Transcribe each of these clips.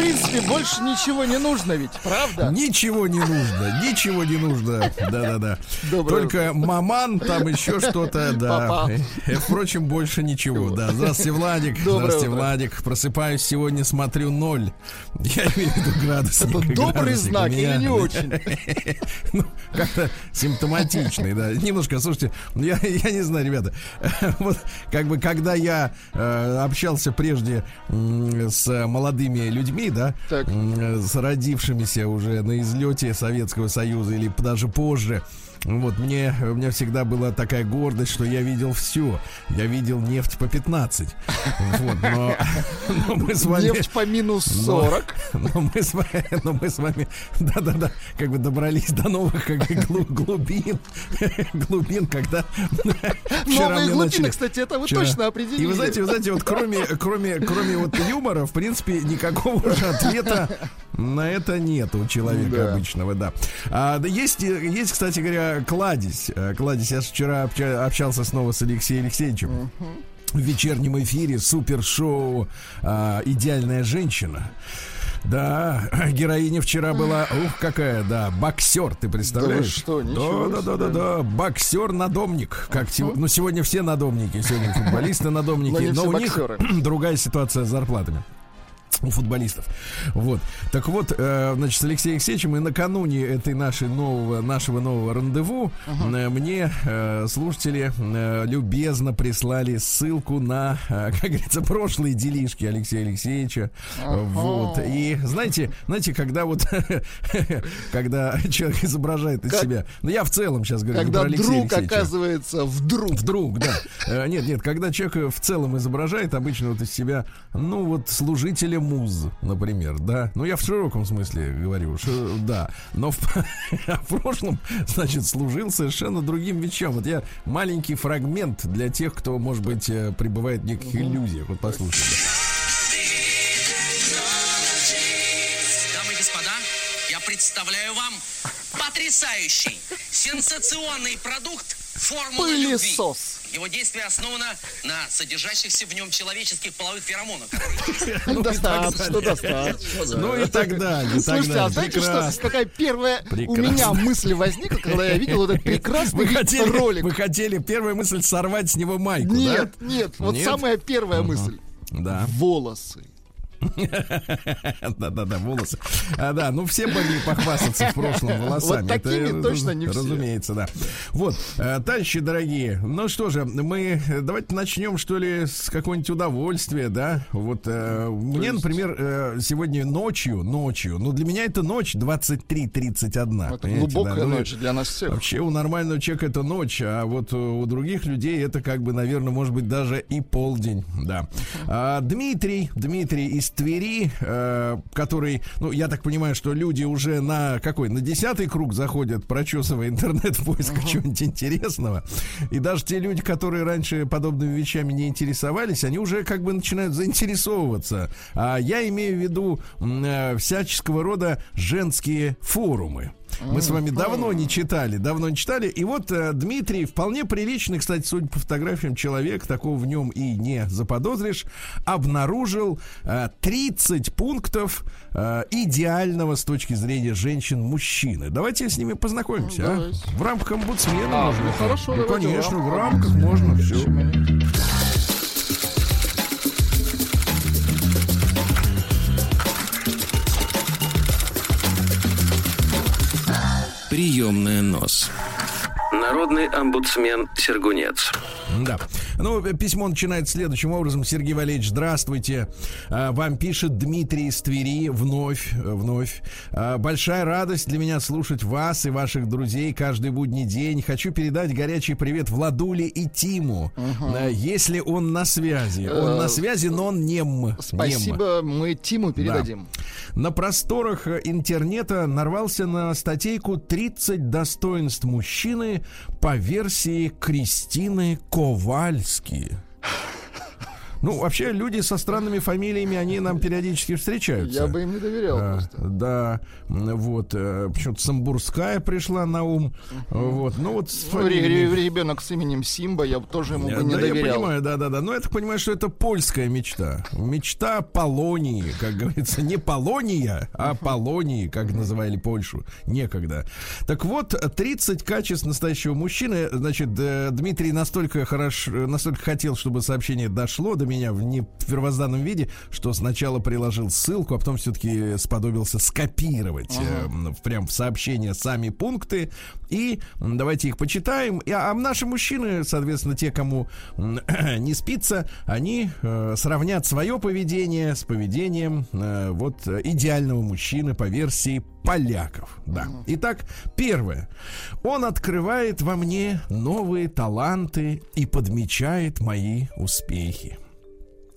принципе больше ничего не нужно ведь, правда? Ничего не нужно, ничего не нужно. Да-да-да. Только маман, там еще что-то, да. Папа. Э, Впрочем, больше ничего. Да. Здравствуйте, Владик. Здравствуйте. Владик. Просыпаюсь сегодня, смотрю ноль. Я имею в виду градусник. Это добрый знак или не очень? Как-то симптоматичный, да. Немножко, слушайте, я, я не знаю, ребята, вот как бы когда я э, общался прежде м, с молодыми людьми, да, Так. м, с родившимися уже на излете Советского Союза или даже позже, вот, мне, у меня всегда была такая гордость, что я видел все. Я видел нефть по 15. Вот, но, но мы с вами... Нефть по минус 40. Но мы с вами, но мы с вами, да-да-да, как бы добрались до новых как бы, глу- глубин, глубин, когда Новые глубины, начали- кстати, это вы вчера. точно определили. И вы знаете, вы знаете, вот кроме, кроме, кроме вот юмора, в принципе, никакого уже ответа на это нет у человека Да. обычного, да. А, да есть, есть, кстати говоря, кладезь. Э, Кладезь, я вчера обща- общался снова с Алексеем Алексеевичем в вечернем эфире супершоу а, «Идеальная женщина». Да, героиня вчера была, ух, какая, да, боксер, ты представляешь? что, ничего да, да, да, да, да, боксер-надомник. Как сего- ну, сегодня все надомники, сегодня футболисты надомники, Но но у них другая ситуация с зарплатами у футболистов. Вот. Так вот, э, значит, с Алексеем Алексеевичем и накануне этой нашей нового, нашего нового рандеву э, мне э, слушатели э, любезно прислали ссылку на, э, как говорится, прошлые делишки Алексея Алексеевича. Вот. И знаете, знаете, когда вот, когда человек изображает из Как- себя, ну я в целом сейчас говорю, Когда про Алексея друг Алексеевича. оказывается вдруг. Вдруг, да. Э, Нет, нет, когда человек в целом изображает обычно вот из себя, ну вот служителя муз, например, да. Ну я в широком смысле говорю, что да. Но в, а в прошлом, значит, служил совершенно другим вещам. Вот я маленький фрагмент для тех, кто, может быть, э, пребывает в неких иллюзиях. Вот послушайте. Дамы и господа, я представляю вам потрясающий, сенсационный продукт формулы любви. Его действие основано на содержащихся в нем человеческих половых феромонах. Достаточно, достаточно. да. Ну и так далее. Слушайте, а знаете, что какая первая у меня мысль возникла, когда я видел этот прекрасный ролик? вы хотели, первая мысль сорвать с него майку, Нет, нет, вот самая первая мысль. Да. Волосы. Да-да-да, волосы. А, да, ну все могли похвастаться в прошлом волосами. Вот такими Это, точно не все. Разумеется, да. Вот, э, товарищи дорогие, ну что же, мы давайте начнем, что ли, с какого-нибудь удовольствия, да? Вот э, мне, есть- например, э, сегодня ночью, ночью, ну для меня это ночь 23.31. Это глубокая да? Ну, ночь для нас всех. Вообще у нормального человека это ночь, а вот у других людей это как бы, наверное, может быть даже и полдень, да. А, Дмитрий, Дмитрий из Твери, э, который, ну, я так понимаю, что люди уже на какой, на десятый круг заходят, прочесывая интернет в поисках чего-нибудь интересного. И даже те люди, которые раньше подобными вещами не интересовались, они уже как бы начинают заинтересовываться. А я имею в виду э, всяческого рода женские форумы. Мы с вами давно не читали, давно не читали. И вот э, Дмитрий, вполне приличный, кстати, судя по фотографиям, человек, такого в нем и не заподозришь, обнаружил э, 30 пунктов э, идеального с точки зрения женщин мужчины. Давайте с ними познакомимся, а? Давайте. В рамках омбудсмена. А, может ну хорошо, Ну, конечно, в рамках можно все. Приемная нос. На Народный омбудсмен Сергунец. Да. Ну, письмо начинается следующим образом. Сергей Валерьевич, здравствуйте. А, Вам пишет Дмитрий из Твери вновь, э, вновь. А, Большая радость для меня слушать вас и ваших друзей каждый будний день. Хочу передать горячий привет Владуле и Тиму. А, Если он на связи. Он на связи, но он нем. Нем. Спасибо, мы Тиму передадим. На просторах э, интернета нарвался на статейку «30 достоинств мужчины» по версии Кристины Ковальски. Ну, вообще, люди со странными фамилиями, они нам периодически встречаются. Я бы им не доверял А, просто. да, вот, э, почему-то Самбурская пришла на ум, вот, ну вот с Ну, ребенок с именем Симба, я тоже ему бы не да, я доверял. понимаю, да, да, да. Но я так понимаю, что это польская мечта. Мечта Полонии, как говорится, не Полония, а Полонии, как называли Польшу. Некогда. Так вот, 30 качеств настоящего мужчины. Значит, э, Дмитрий настолько хорош, настолько хотел, чтобы сообщение дошло до меня в не первозданном виде, что сначала приложил ссылку, а потом все-таки сподобился скопировать э, м, прям в сообщение сами пункты. И давайте их почитаем. И, а наши мужчины, соответственно, те, кому не спится, они э, сравнят свое поведение с поведением э, вот э, идеального мужчины по версии поляков. Да. Итак, первое. Он открывает во мне новые таланты и подмечает мои успехи.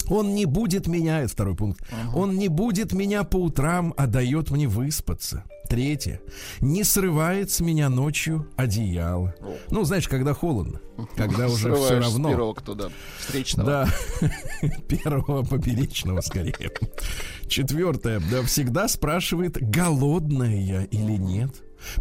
Он не будет меня, это второй пункт, он не будет меня по утрам, а дает мне выспаться. Третье. Не срывает с меня ночью одеяло. Ну, знаешь, когда холодно, когда уже все равно. первого кто, да, встречного. Да, первого поперечного скорее. Четвертое. Да, всегда спрашивает, голодная я или нет.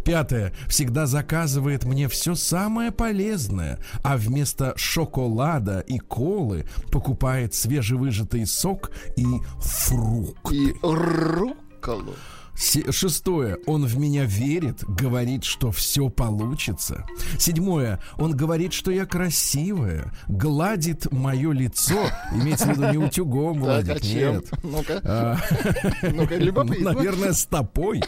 Пятое. Всегда заказывает мне все самое полезное, а вместо шоколада и колы покупает свежевыжатый сок и фрукт. И рукколу. Шестое. Он в меня верит, говорит, что все получится. Седьмое. Он говорит, что я красивая, гладит мое лицо. Имеется в виду не утюгом Так, гладит, а чем? нет. Ну-ка, А, ну-ка, ну, наверное, стопой.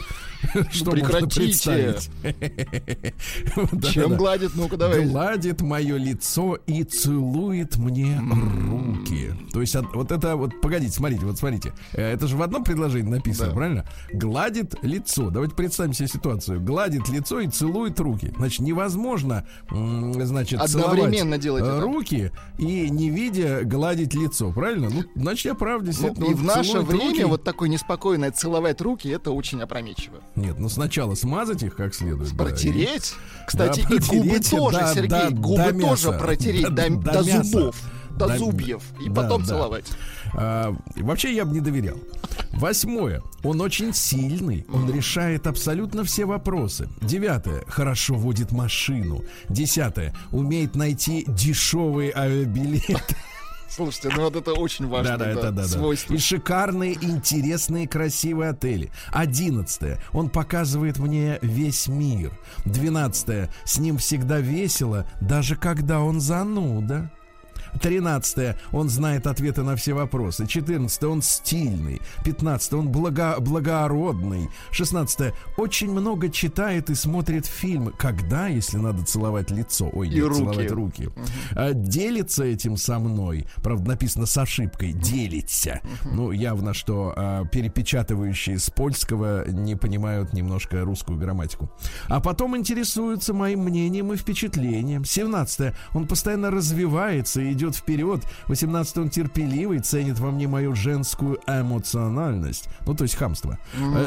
Что можно прекратите. представить. Чем гладит? Ну-ка, давай. Гладит мое лицо и целует мне руки. То есть от- вот это вот, погодите, смотрите, вот смотрите. Э, Это же в одном предложении написано, правильно? Гладит лицо. Давайте представим себе ситуацию. Гладит лицо и целует руки. Значит, невозможно, значит, Одновременно делать э, это. руки и не видя гладить лицо, правильно? Ну, значит, я прав, Ну, действительно. и Он в наше время руки. вот такое неспокойное целовать руки, это очень опрометчиво. Нет, ну сначала смазать их как следует. да, и- Протереть? Кстати, Да, и губы протереть, тоже, да, Сергей, да, губы тоже протереть До- до, до до мяса. До Да, зубьев, и да, потом да. целовать. А, вообще я бы не доверял. Восьмое. Он очень сильный. Он решает абсолютно все вопросы. Девятое. Хорошо водит машину. Десятое. Умеет найти дешевые авиабилеты. Слушайте, ну вот это очень важно, Да, да, это да, да. свойство. И шикарные, интересные, красивые отели. Одиннадцатое. Он показывает мне весь мир. Двенадцатое. С ним всегда весело, даже когда он зануда. Тринадцатое. Он знает ответы на все вопросы. Четырнадцатое. Он стильный. Пятнадцатое. Он благо- благородный. Шестнадцатое. Очень много читает и смотрит фильмы. Когда, если надо целовать лицо? Ой, И нет, руки. целовать руки. А, Делится этим со мной. Правда, написано с ошибкой. Делится. Ну, явно, что а, перепечатывающие с польского не понимают немножко русскую грамматику. А потом интересуются моим мнением и впечатлением. 17 Он постоянно развивается и идет вперед. 18 он терпеливый, ценит во мне мою женскую эмоциональность. Ну, то есть хамство.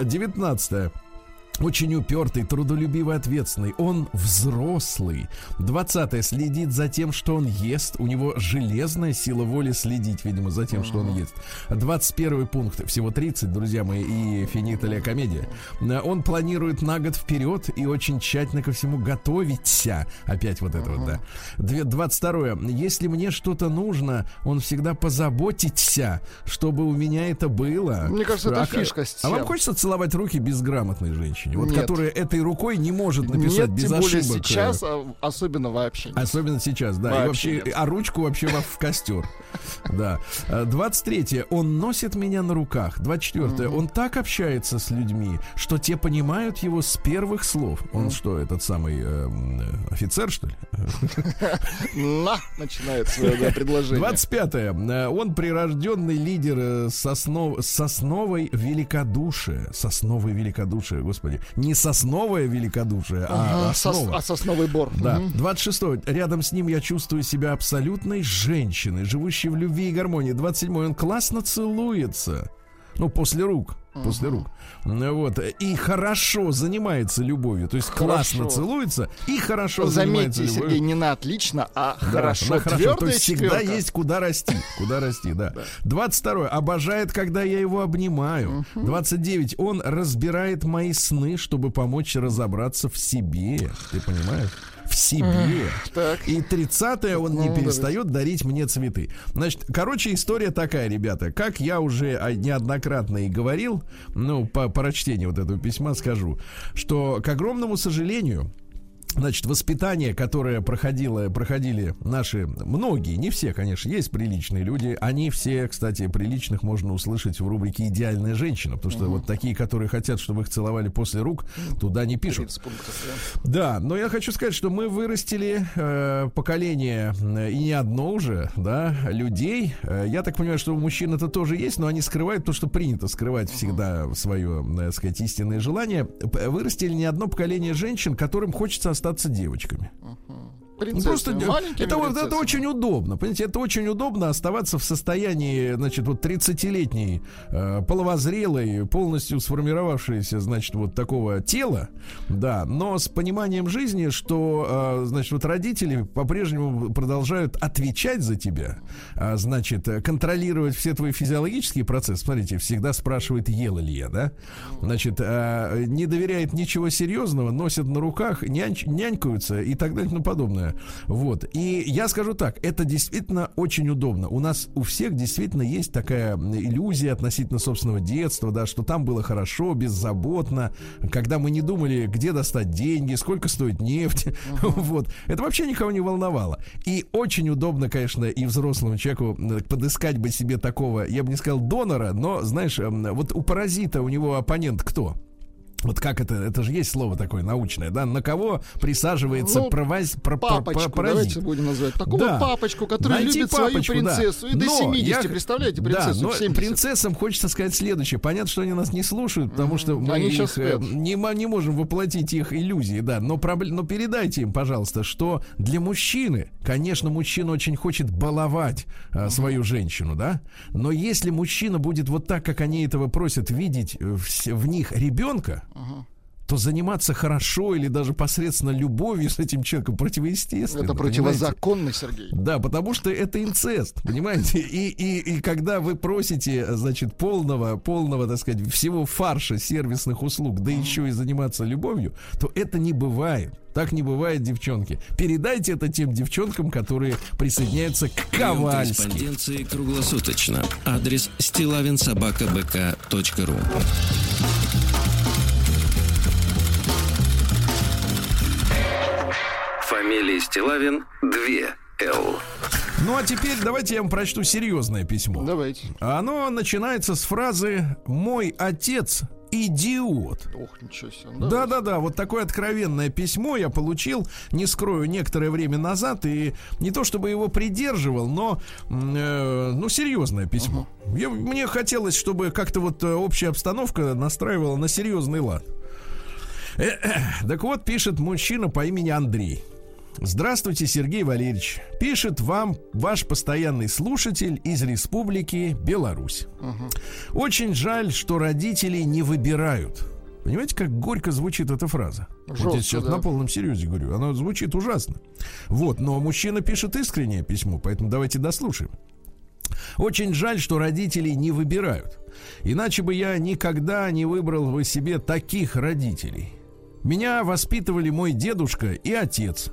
19 очень упертый, трудолюбивый, ответственный. Он взрослый. 20 следит за тем, что он ест. У него железная сила воли следить, видимо, за тем, что он ест. 21 пункт. Всего 30, друзья мои, и финиталия комедия. Он планирует на год вперед и очень тщательно ко всему готовится. Опять вот это вот, да. Две- 22 Если мне что-то нужно, он всегда позаботится, чтобы у меня это было. Мне кажется, это А- фишка А вам хочется целовать руки безграмотной женщине? Женщине, вот Нет. которая этой рукой не может написать Нет, без тем более ошибок. э, сейчас, а особенно вообще. Особенно сейчас, да. и Вообще вообще, нет. а ручку вообще во- в костер. Да. Э, 23 Он носит меня на руках. 24 Он так общается с людьми, что те понимают его с первых слов. Он что, этот самый э, э, офицер, что ли? На, начинает свое предложение. 25-е. Он прирожденный лидер э, соснов... сосновой великодушия. Сосновой великодушия, господи. Не сосновое великодушие, а Ага, сос- основа. а сосновый бор. Да. Мгм. 26 Рядом с ним я чувствую себя абсолютной женщиной, живущей в любви и гармонии. 27 Он классно целуется. Ну, после рук. После рук. Ну, Вот. И хорошо занимается любовью. То есть классно Хорошо. целуется и хорошо занимается Заметьте, любовью. Сергей, не на отлично, а Да, хорошо. на хорошо. То есть всегда четверка. есть куда расти. Куда расти, да. 22 Обожает, когда я его обнимаю. 29 Он разбирает мои сны, чтобы помочь разобраться в себе. Ты понимаешь? В себе. Так. И 30 он не Ну, перестает дарить мне цветы. Значит, короче, история такая, ребята. Как я уже неоднократно и говорил, ну, по прочтению вот этого письма скажу, что, к огромному сожалению, Значит, воспитание, которое проходило, проходили наши, многие, не все, конечно, есть приличные люди. Они все, кстати, приличных можно услышать в рубрике «Идеальная женщина», потому что вот такие, которые хотят, чтобы их целовали после рук, туда не пишут. 30 пунктов, да. Но я хочу сказать, что мы вырастили э, поколение, э, и не одно уже, да, людей. Э, я так понимаю, что у мужчин это тоже есть, но они скрывают то, что принято скрывать всегда свое, э, так сказать, истинное желание. Вырастили не одно поколение женщин, которым хочется остаться девочками. Ну, Принцессы, просто маленькими это, вот- это принцессами. очень удобно. Понимаете, это очень удобно оставаться в состоянии, значит, вот 30-летней, э, половозрелой, полностью сформировавшейся, значит, вот такого тела, да, но с пониманием жизни, что, э, значит, вот родители по-прежнему продолжают отвечать за тебя, а, значит, э, контролировать все твои физиологические процессы. Смотрите, всегда спрашивает, ела ли я, да? Значит, э, не доверяет ничего серьезного, носят на руках, нянч- нянькаются и так далее и тому подобное. Вот. И я скажу так, это действительно очень удобно. У нас у всех действительно есть такая иллюзия относительно собственного детства, да, что там было хорошо, беззаботно, когда мы не думали, где достать деньги, сколько стоит нефть. Вот. Это вообще никого не волновало. И очень удобно, конечно, и взрослому человеку подыскать бы себе такого, я бы не сказал донора, но, знаешь, вот у паразита у него оппонент кто? Вот как это, это же есть слово такое научное, да? На кого присаживается Ну, проваз, про, Папочку, про- давайте будем называть. Такого Да. папочку, который Найти любит папочку, свою да. принцессу. И до Но 70, я- представляете, Да, принцессу но в 70. принцессам хочется сказать следующее. Понятно, что они нас не слушают, потому что мы Они их, э, не, не можем воплотить их иллюзии, да. Но, пробл- но передайте им, пожалуйста, что для мужчины, конечно, мужчина очень хочет баловать а, свою женщину, да. Но если мужчина будет вот так, как они этого просят, видеть э, в, в них ребенка, то заниматься хорошо или даже посредственно любовью с этим человеком противоестественно. Это понимаете? противозаконно, Сергей. Да, потому что это инцест, понимаете? И, и, и когда вы просите, значит, полного, полного, так сказать, всего фарша сервисных услуг, да еще и заниматься любовью, то это не бывает. Так не бывает, девчонки. Передайте это тем девчонкам, которые присоединяются к Ковальски. корреспонденции круглосуточно. Адрес стилавинсобакабк.ру Фамилия Стилавин 2 Л. Ну а теперь давайте я вам прочту серьезное письмо. Давайте. Оно начинается с фразы «Мой отец идиот». Ох, ничего себе. Да, да, да, вот такое откровенное письмо я получил, не скрою, некоторое время назад, и не то чтобы его придерживал, но, э, ну, серьезное письмо. Я- мне хотелось, чтобы как-то вот э, общая обстановка настраивала на серьезный лад. Э-э. Так вот, пишет мужчина по имени Андрей. Здравствуйте, Сергей Валерьевич. Пишет вам ваш постоянный слушатель из Республики Беларусь. Очень жаль, что родители не выбирают. Понимаете, как горько звучит эта фраза? вот я Жестко, сейчас да. на полном серьезе говорю. Она звучит ужасно. Вот, но мужчина пишет искреннее письмо, поэтому давайте дослушаем. Очень жаль, что родители не выбирают. Иначе бы я никогда не выбрал бы себе таких родителей. Меня воспитывали мой дедушка и отец.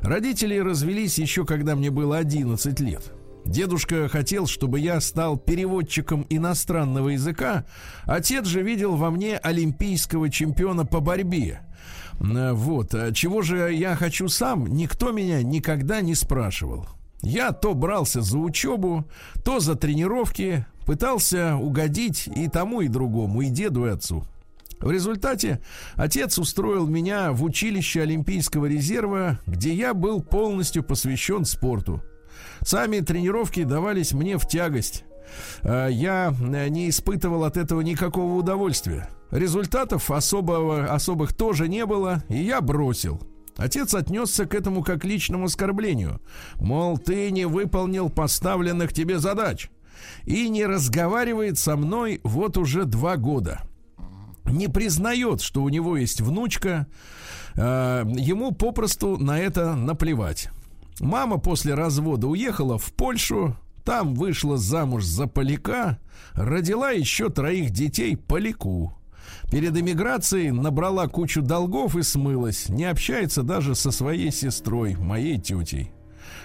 Родители развелись еще когда мне было 11 лет. Дедушка хотел, чтобы я стал переводчиком иностранного языка. Отец же видел во мне олимпийского чемпиона по борьбе. Э, Вот. А Чего же я хочу сам, никто меня никогда не спрашивал. Я то брался за учебу, то за тренировки, пытался угодить и тому, и другому, и деду, и отцу. В результате отец устроил меня в училище Олимпийского резерва, где я был полностью посвящен спорту. Сами тренировки давались мне в тягость. А Я э, не испытывал от этого никакого удовольствия. Результатов особого, особых тоже не было, и я бросил. Отец отнесся к этому как к личному оскорблению. Мол, ты не выполнил поставленных тебе задач. И не разговаривает со мной вот уже два года не признает, что у него есть внучка, э, ему попросту на это наплевать. Мама после развода уехала в Польшу, там вышла замуж за поляка, родила еще троих детей поляку. Перед эмиграцией набрала кучу долгов и смылась, не общается даже со своей сестрой, моей тетей.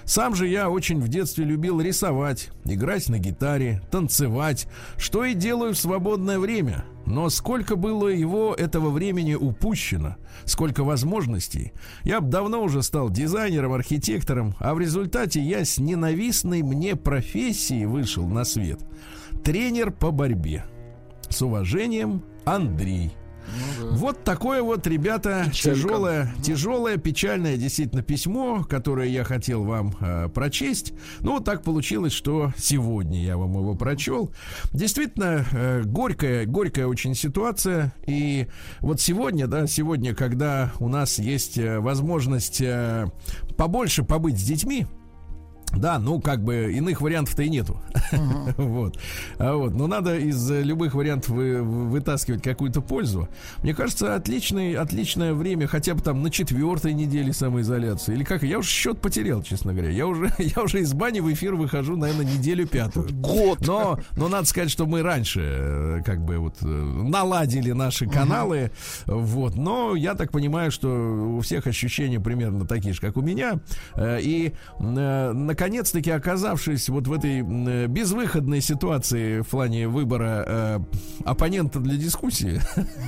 Сам же я очень в детстве любил рисовать, играть на гитаре, танцевать, что и делаю в свободное время. Но сколько было его этого времени упущено, сколько возможностей. Я бы давно уже стал дизайнером, архитектором, а в результате я с ненавистной мне профессией вышел на свет. Тренер по борьбе. С уважением, Андрей. Вот такое вот, ребята, Печалька. тяжелое, тяжелое, печальное действительно письмо, которое я хотел вам э, прочесть. Ну, так получилось, что сегодня я вам его прочел. Действительно, э, горькая, горькая очень ситуация. И вот сегодня, да, сегодня, когда у нас есть э, возможность э, побольше побыть с детьми, да, ну как бы иных вариантов-то и нету. вот. А вот. Но надо из э, любых вариантов вы- вы- вытаскивать какую-то пользу. Мне кажется, отличный, отличное время хотя бы там на четвертой неделе самоизоляции. Или как? Я уже счет потерял, честно говоря. Я уже, я уже из бани в эфир выхожу, наверное, неделю пятую. Год. Но, но надо сказать, что мы раньше э, как бы вот э, наладили наши каналы. Вот. Но я так понимаю, что у всех ощущения примерно такие же, как у меня. И э, наконец-таки оказавшись вот в этой э, безвыходной ситуации в плане выбора э, оппонента для дискуссии,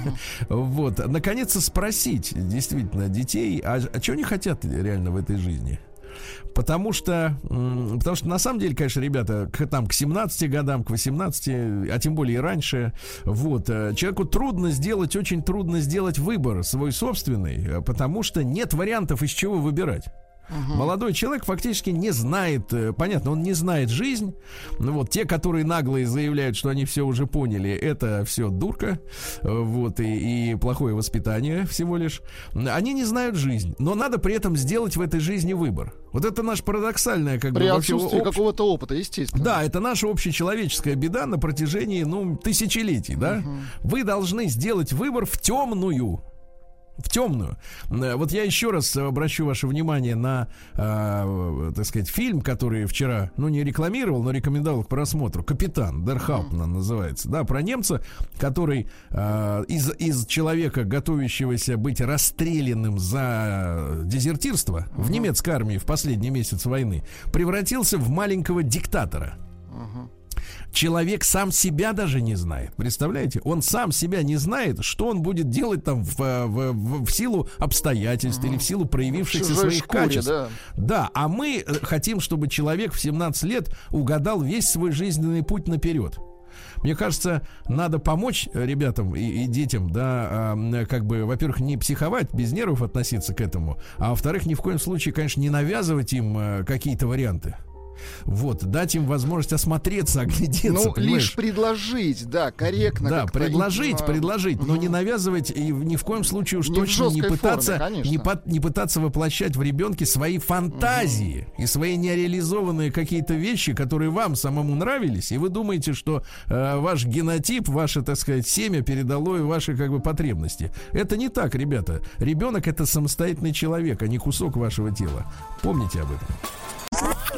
вот, наконец-то спросить действительно детей, а, а что они хотят реально в этой жизни? Потому что, потому что на самом деле, конечно, ребята, к, там, к 17 годам, к 18, а тем более и раньше, вот, э, человеку трудно сделать, очень трудно сделать выбор свой собственный, э, потому что нет вариантов, из чего выбирать. Молодой человек фактически не знает, э, понятно, он не знает жизнь. Ну вот те, которые наглые заявляют, что они все уже поняли, это все дурка, э, вот и, и плохое воспитание всего лишь. Они не знают жизнь, но надо при этом сделать в этой жизни выбор. Вот это наш парадоксальное как При бы отсутствии общ- какого-то опыта, естественно. да, это наша общечеловеческая беда на протяжении, ну, тысячелетий, да? Вы должны сделать выбор в темную. В темную. Э, Вот я еще раз обращу ваше внимание на, э, так сказать, фильм, который вчера, ну, не рекламировал, но рекомендовал к просмотру. Капитан Дерхаупман называется. Да, про немца, который э, из, из человека, готовящегося быть расстрелянным за дезертирство в немецкой армии в последний месяц войны, превратился в маленького диктатора. Человек сам себя даже не знает. Представляете? Он сам себя не знает, что он будет делать там в, э, в- в- в силу обстоятельств или в силу проявившихся чужой своих шкуре, качеств. да. Да, а мы э, хотим, чтобы человек в 17 лет угадал весь свой жизненный путь наперед. Мне кажется, надо помочь э, ребятам и, и детям, да, м, как бы, во-первых, не психовать, без нервов относиться к этому, а во-вторых, ни в коем случае, конечно, не навязывать им э, какие-то варианты. Вот, дать им возможность осмотреться, оглядеться, Ну, понимаешь? лишь предложить, да, корректно. Да, предложить, а, предложить, но не навязывать и ни в коем случае уж Не точно не пытаться, форме, не, пот- не пытаться воплощать в ребенке свои фантазии и свои нереализованные какие-то вещи, которые вам самому нравились, и вы думаете, что э, ваш генотип, ваше, так сказать, семя передало и ваши как бы потребности. Это не так, ребята. Ребенок это самостоятельный человек, а не кусок вашего тела. Помните об этом.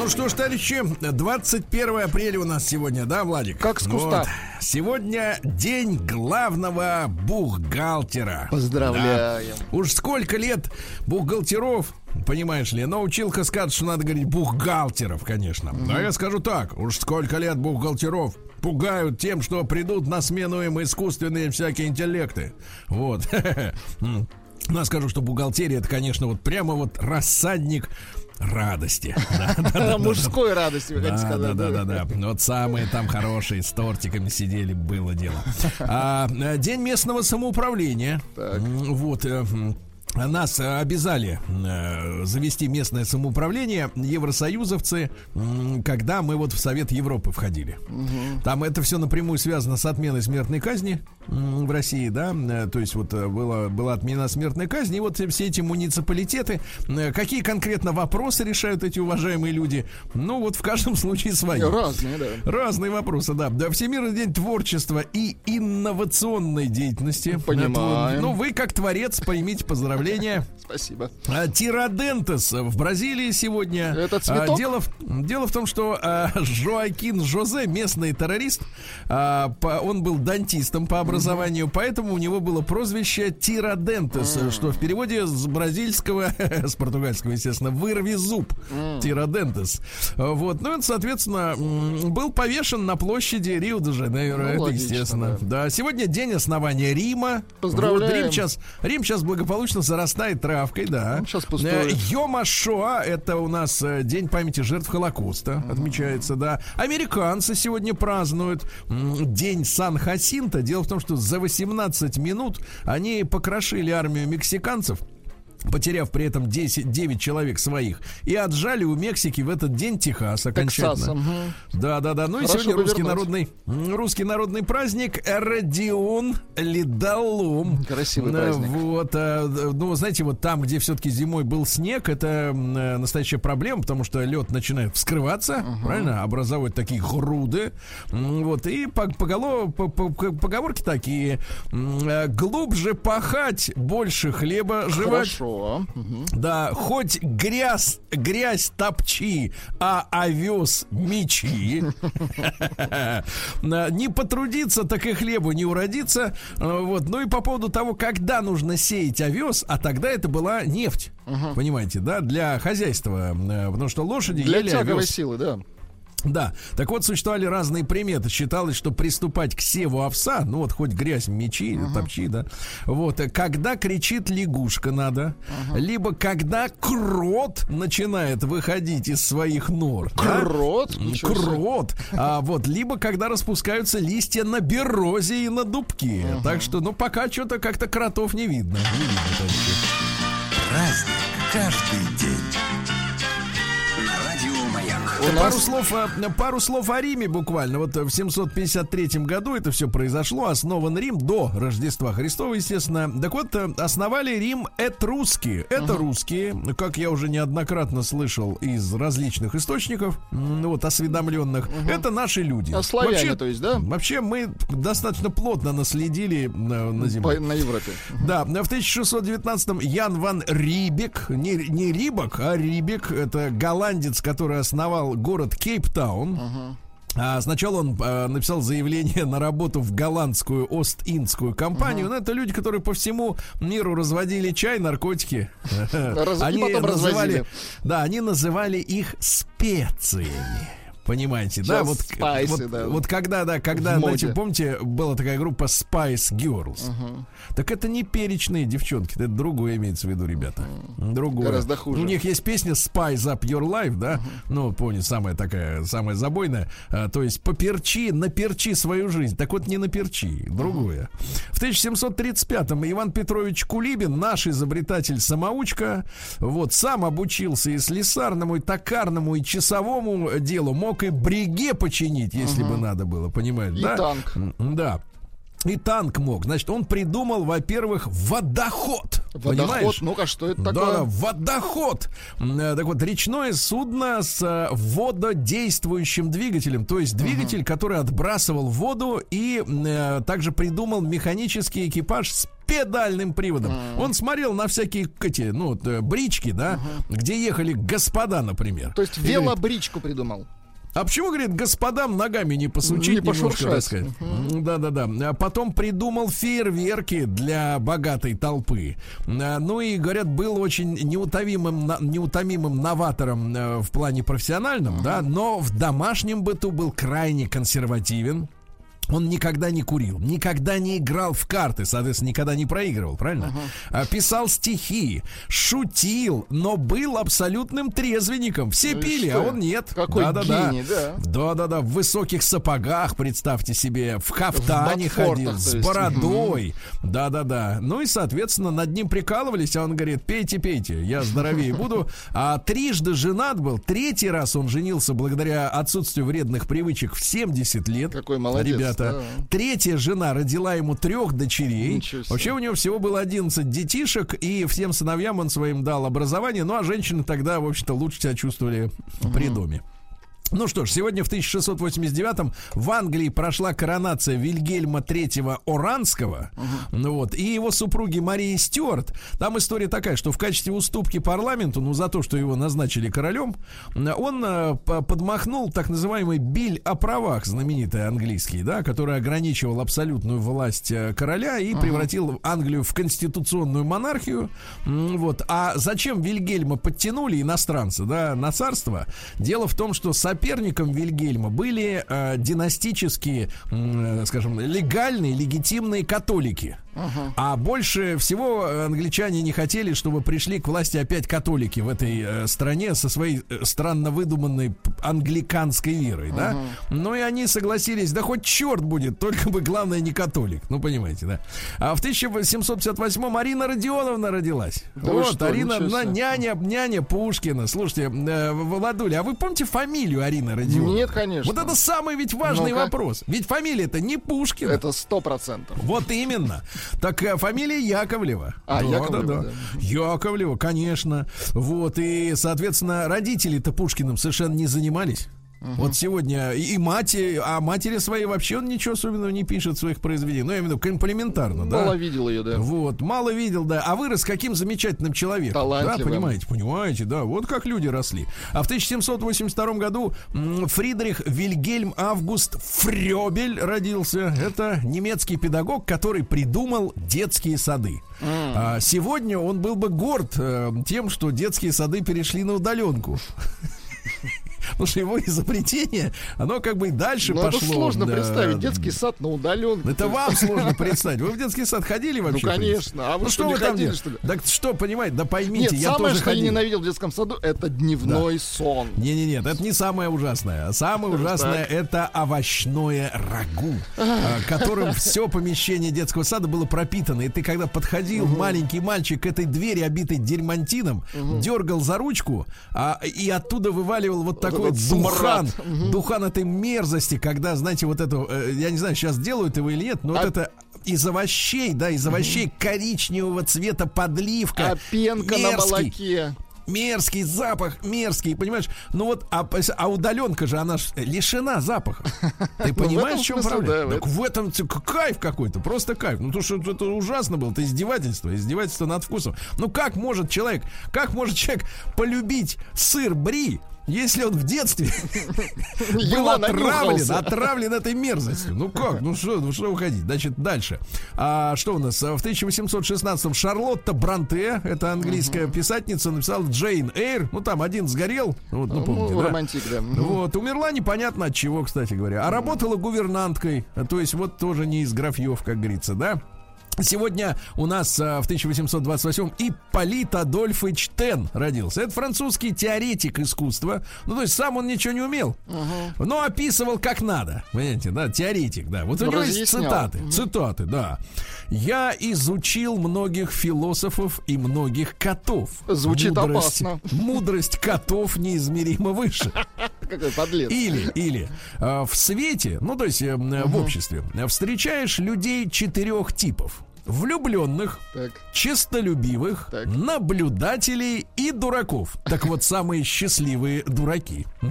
Ну что ж, товарищи, 21 апреля у нас сегодня, да, Владик? Как с куста. Вот. Сегодня день главного бухгалтера. Поздравляем. Да. Уж сколько лет бухгалтеров, понимаешь ли, но училка скажет, что надо говорить бухгалтеров, конечно. Но я скажу так, уж сколько лет бухгалтеров пугают тем, что придут на смену им искусственные всякие интеллекты. Вот. Ну, я скажу, что бухгалтерия это, конечно, вот прямо вот рассадник радости. Мужской радости, вы хотите сказать. да, да, да, да. Вот самые там хорошие с тортиками сидели, было дело. А, э, День местного самоуправления. Вот. Нас э, обязали э, завести местное самоуправление евросоюзовцы, когда мы вот в Совет Европы входили. Там это все напрямую связано с отменой смертной казни в России, да, Э, то есть вот было, была отмена смертной казни, и вот все эти муниципалитеты, какие конкретно вопросы решают эти уважаемые люди, ну вот в каждом случае свои. Разные, да. Разные вопросы, да. Да, Всемирный день творчества и инновационной деятельности. Понимаем. Это, Ну, вы как творец, примите поздравления. Спасибо. А, Тирадентес в Бразилии сегодня. Это А, цветок? Дело в, дело в том, что а, Жоакин Жозе, местный террорист, он был дантистом по образованию, поэтому у него было прозвище Тирадентес, что в переводе с бразильского, с португальского, естественно, вырви зуб. Тирадентес. Вот, ну, это, соответственно, был повешен на площади Рио-де-Жанейро. Ну, это естественно. Да. сегодня день основания Рима. Поздравляем. Вот, Рим сейчас, Рим сейчас благополучно зарастает травкой, да. Он щас пустует. Э, Йома Шоа это у нас э, День памяти жертв Холокоста отмечается, да. Американцы сегодня празднуют День Сан-Хасинта. Дело в том, что за 18 минут они покрошили армию мексиканцев потеряв при этом 10, 9 человек своих, и отжали у Мексики в этот день Техас окончательно. Мгм. Да, да, да. Ну и Хорошо сегодня бы русский вернуть. народный, русский народный праздник Родион Ледолом. Красивый Э, праздник. Вот, э, ну, знаете, вот там, где все-таки зимой был снег, это э, настоящая проблема, потому что лед начинает вскрываться, правильно, образовывать такие груды. Вот, и по, поголо- по- по- по- поговорки такие. Глубже пахать, больше хлеба жевать. Хорошо. Да, хоть грязь, грязь топчи, а овес мечи. Не потрудиться, так и хлебу не уродиться. А, Вот. Ну и по поводу того, когда нужно сеять овес, а тогда это была нефть. Понимаете, да, для хозяйства. Э, Потому что лошади Для тяговой силы, да. Да, так вот существовали разные приметы. Считалось, что приступать к севу овса, ну вот хоть грязь мечи, топчи, да. Вот, э, когда кричит лягушка надо, либо когда крот начинает выходить из своих нор. да? Крот? Себе. Крот. А вот, либо когда распускаются листья на берозе и на дубке. Так что, ну, пока что-то как-то кротов не видно. Не видно. Праздник каждый день. На радио Маяк. У Пару нас слов, пару слов о Риме буквально. Вот в 753 году это все произошло. Основан Рим до Рождества Христова, естественно. Так вот, э, основали Рим этрусские. Это русские, как я уже неоднократно слышал из различных источников, вот, осведомленных. Это наши люди. А славяне, Вообще- то есть, да? Вообще мы достаточно плотно наследили на, на земле. по- на Европе. Да, в 1619-м Ян ван Рибек, не, не Рибок, а Рибек, это голландец, который основал город Кейптаун. А сначала он э, написал заявление на работу в голландскую Ост-Индскую компанию. Ну, это люди, которые по всему миру разводили чай, наркотики. Раз- Они потом называли, развозили. да, они называли их специями. Понимаете, да? Сейчас Вот, спайсы, вот, да. вот когда, да, когда, знаете, помните, была такая группа Spice Girls. Так это не перечные девчонки, это другое имеется в виду, ребята. Другое. Гораздо хуже. У них есть песня Spice Up Your Life, да? Ну, помню, самая такая, самая забойная. А, то есть поперчи, наперчи свою жизнь. Так вот, не наперчи, другое. В 1735-м Иван Петрович Кулибин, наш изобретатель-самоучка, вот, сам обучился и слесарному, и токарному, и часовому делу. Мог и бриге починить, если бы надо было, понимаешь, И да? танк. Да. И танк мог. Значит, он придумал, во-первых, водоход. Водоход, Понимаешь? ну-ка, что это такое? да, водоход. Э, Так вот, речное судно с э, вододействующим двигателем, то есть двигатель, который отбрасывал воду и э, также придумал механический экипаж с педальным приводом. Он смотрел на всякие эти, ну, э, брички, да, где ехали господа, например. То есть велобричку придумал. А почему, говорит, господам ногами не посучить Не немножко, так сказать? Да-да-да. А потом придумал фейерверки для богатой толпы. А, Ну и, говорят, был очень неутомимым, неутомимым новатором э, в плане профессиональном, да, но в домашнем быту был крайне консервативен. Он никогда не курил, никогда не играл в карты, соответственно, никогда не проигрывал, правильно? А, Писал стихи, шутил, но был абсолютным трезвенником. Все Ну пили, что? а он нет. Какой Да-да-да. гений, да. Да-да-да, в высоких сапогах, представьте себе, в кафтане В ходил, с бородой. Да-да-да. Ну и, соответственно, над ним прикалывались, а он говорит, пейте, пейте, я здоровее буду. А трижды женат был, третий раз он женился благодаря отсутствию вредных привычек в 70 лет. Какой молодец, Ребята. Да. Третья жена родила ему трех дочерей. Вообще у него всего было 11 детишек, и всем сыновьям он своим дал образование. Ну а женщины тогда, в общем-то, лучше себя чувствовали при доме. Ну что ж, сегодня в 1689-м в Англии прошла коронация Вильгельма III Оранского, ну вот, и его супруги Марии Стюарт. Там история такая, что в качестве уступки парламенту, ну за то, что его назначили королем, он э, п- подмахнул так называемый биль о правах, знаменитый английский, да, который ограничивал абсолютную власть э, короля и превратил Англию в конституционную монархию. Вот. А зачем Вильгельма подтянули иностранцы, да, на царство? Дело в том, что соперником Вильгельма были э, династические, э, скажем, легальные, легитимные католики. А больше всего э, англичане не хотели, чтобы пришли к власти опять католики в этой э, стране со своей э, странно выдуманной англиканской верой, да? Ну и они согласились, да хоть черт будет, только бы главное не католик. Ну, понимаете, да? А в 1758-м Арина Родионовна родилась. Да вот, что, Арина, ничего на- себе. няня, няня Пушкина. Слушайте, э, Владуля, а вы помните фамилию Арины Родионовны? Нет, конечно. Вот это самый ведь важный Ну-ка. вопрос. Ведь фамилия-то не Пушкина. Это сто процентов. Вот именно. Так э, фамилия Яковлева. А, Яковлева, да. Яковлева, конечно. Вот, и, соответственно, родители-то Пушкиным совершенно не занимались. Вот сегодня и и мать, и- а матери своей вообще он ничего особенного не пишет в своих произведениях. Ну, я имею в виду комплиментарно, да? Мало видел ее, да. Вот, мало видел, да. А вырос каким замечательным человеком. Да, понимаете, понимаете, да. Вот как люди росли. А в 1782 году Фридрих Вильгельм Август Фрёбель родился. Это немецкий педагог, который придумал детские сады. А сегодня он был бы горд э, тем, что детские сады перешли на удаленку. Потому что его изобретение, оно как бы и дальше Но пошло. это сложно да. представить. Детский сад на удаленке. Это вам сложно представить. Вы в детский сад ходили вообще? Ну, конечно. А вы ну, что, что вы там ходили, что ли? Так что, понимаете, да Нет, поймите, я самое, тоже что я ходил. ненавидел в детском саду, это дневной сон. Не-не-не, это не самое ужасное. Самое ужасное это овощное рагу, а, которым все помещение детского сада было пропитано. И ты когда подходил, маленький мальчик к этой двери, обитой дерьмантином, дергал за ручку, а, и оттуда вываливал вот такой этот духан, смрад. духан этой мерзости, когда, знаете, вот эту, э, я не знаю, сейчас делают его или нет, но вот А- это из овощей, да, из овощей коричневого цвета подливка. А пенка на мерзкий. молоке. Мерзкий запах, мерзкий, понимаешь? Ну вот, а, а удаленка же, она ж лишена запаха. Ты понимаешь, этом в чем проблема? так в этом кайф какой-то, просто кайф. Ну то, что это ужасно было, это издевательство, издевательство над вкусом. Ну как может человек, как может человек полюбить сыр бри, если он в детстве был отравлен, отравлен этой мерзостью. Ну как? Ну что, ну что уходить? Значит, дальше. А, что у нас? В 1816-м Шарлотта Бранте, это английская писательница, написала Джейн Эйр. Ну там один сгорел. Вот, ну, помните, Ну, да? романтик, да. Вот, умерла непонятно от чего, кстати говоря. А работала гувернанткой. То есть вот тоже не из графьев, как говорится, да? Сегодня у нас а, в 1828 Ипполит Адольфович Тен родился. Это французский теоретик искусства. Ну, то есть сам он ничего не умел, но описывал как надо. Понимаете, да, теоретик, да. Вот у Ну, него есть цитаты. Цитаты, да. Я изучил многих философов и многих котов. Звучит Мудрость- опасно. Мудрость котов неизмеримо выше. Какой подлец. Или, или э, в свете, ну то есть э, в обществе, встречаешь людей четырех типов. Влюбленных, Так. честолюбивых, Так. наблюдателей и дураков. Так вот, самые счастливые дураки.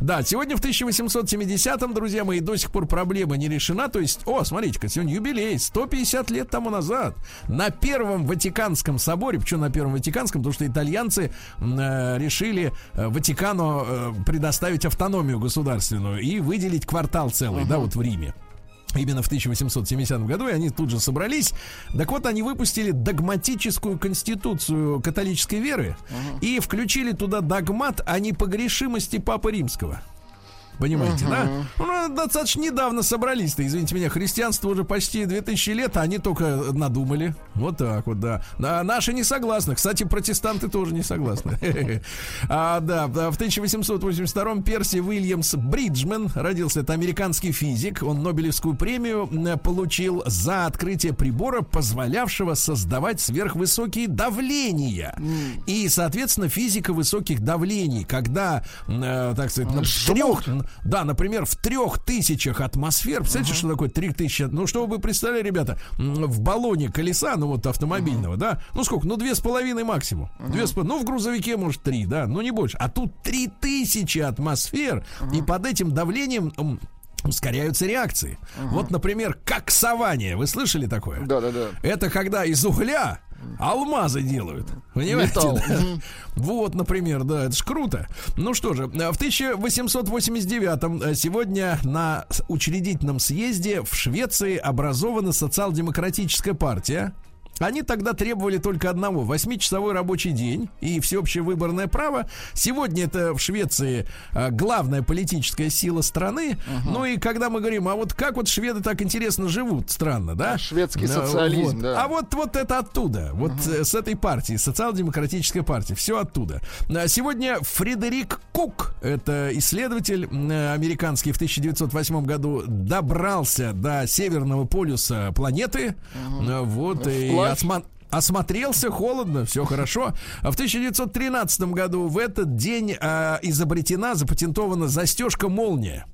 Да, сегодня в 1870-м, друзья мои, до сих пор проблема не решена. То есть, о, смотрите-ка, сегодня юбилей, 150 лет тому назад. На Первом Ватиканском соборе, почему на Первом Ватиканском? Потому что итальянцы э, решили э, Ватикану э, предоставить автономию государственную и выделить квартал целый, да, вот в Риме. Именно в 1870 году, и они тут же собрались. Так вот, они выпустили догматическую конституцию католической веры и включили туда догмат о непогрешимости Папы Римского. Понимаете, да? Ну, достаточно недавно собрались-то, извините меня, христианство уже почти 2000 лет, а они только надумали. Вот так вот, да. А наши не согласны. Кстати, протестанты тоже не согласны. А, да, в 1882-м Перси Уильямс Бриджмен родился. Это американский физик. Он Нобелевскую премию м, получил за открытие прибора, позволявшего создавать сверхвысокие давления. И, соответственно, физика высоких давлений, когда, э, так сказать, на трех, да, например, в трех тысячах атмосфер, представляете, что такое три тысячи? Ну, что вы представляете, ребята, в баллоне колеса, ну, вот автомобильного, да, ну, сколько? Ну, две с половиной максимум. Две с пол- ну, в грузовике, может, три, да, ну, не больше. А тут три тысячи атмосфер, и под этим давлением... Ускоряются реакции. Вот, например, коксование. Вы слышали такое? Да, да, да. Это когда из угля алмазы делают. Понимаете? Да? Вот, например, да, это ж круто. Ну что же, э, в 1889-м э, сегодня на учредительном съезде в Швеции образована социал-демократическая партия. Они тогда требовали только одного – восьмичасовой рабочий день и всеобщее выборное право. Сегодня это в Швеции э, главная политическая сила страны. Ну и когда мы говорим, а вот как вот шведы так интересно живут, странно, да? Шведский социализм, вот. да. А вот, вот это оттуда. Вот э, с этой партии, социал-демократической партии. Все оттуда. А Сегодня Фредерик Кук, это исследователь американский, в 1908 году добрался до северного полюса планеты. Э, Вот, и Осма- Осмотрелся, холодно, все хорошо. А в 1913 году в этот день а, изобретена, запатентована застежка молния.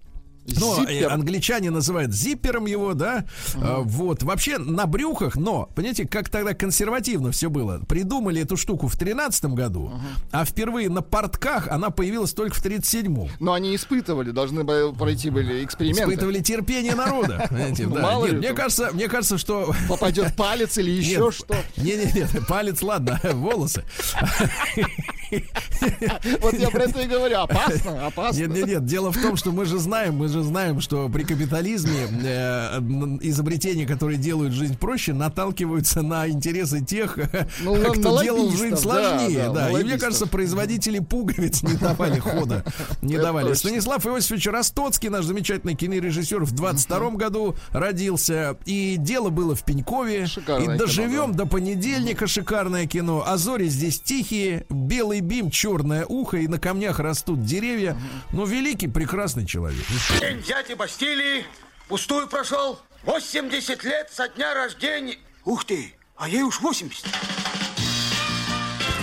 Ну, э, Зиппер. англичане называют зиппером его, да. А, Вот. Вообще на брюхах, но, понимаете, как тогда консервативно все было. Придумали эту штуку в 13 году, а впервые на портках она появилась только в 37-м. Но они испытывали, должны были пройти были эксперименты. Испытывали терпение народа. мало ли мне кажется, мне кажется, что Попадет палец или еще что. Не-не-не, палец, ладно, волосы. Вот я про это и говорю. Опасно, опасно. Нет, нет, нет. Дело в том, что мы же знаем, мы же знаем, что при капитализме э, изобретения, которые делают жизнь проще, наталкиваются на интересы тех, Ну, на- кто на делал жизнь да, сложнее. да, Да, на И мне кажется, производители пуговиц не давали хода. Не давали. Станислав Иосифович Ростоцкий, наш замечательный кинорежиссер, в 22 году родился. И дело было в Пенькове. Шикарное и кино, доживем да. до понедельника. Шикарное кино. А зори здесь тихие. Белый бим, черное ухо. И на камнях растут деревья. Ну, великий, прекрасный человек. День дяди Бастилии пустую прошел. 80 лет со дня рождения. Ух ты, а ей уж 80.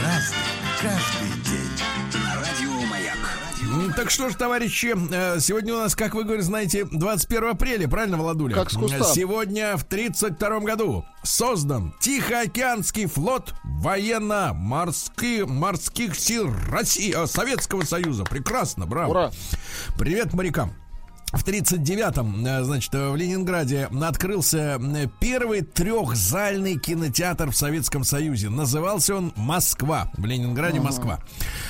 Разный, каждый день. На радио Маяк. Так что ж, товарищи, э, сегодня у нас, как вы говорите, знаете, 21 апреля, правильно, Владуля? Как с куста. Сегодня в 32 году создан Тихоокеанский флот военно-морских морских сил России, э, Советского Союза. Прекрасно, браво. Ура. Привет морякам. В 39-м, э, значит, в Ленинграде открылся э, первый трехзальный кинотеатр в Советском Союзе. Назывался он «Москва». В Ленинграде «Москва».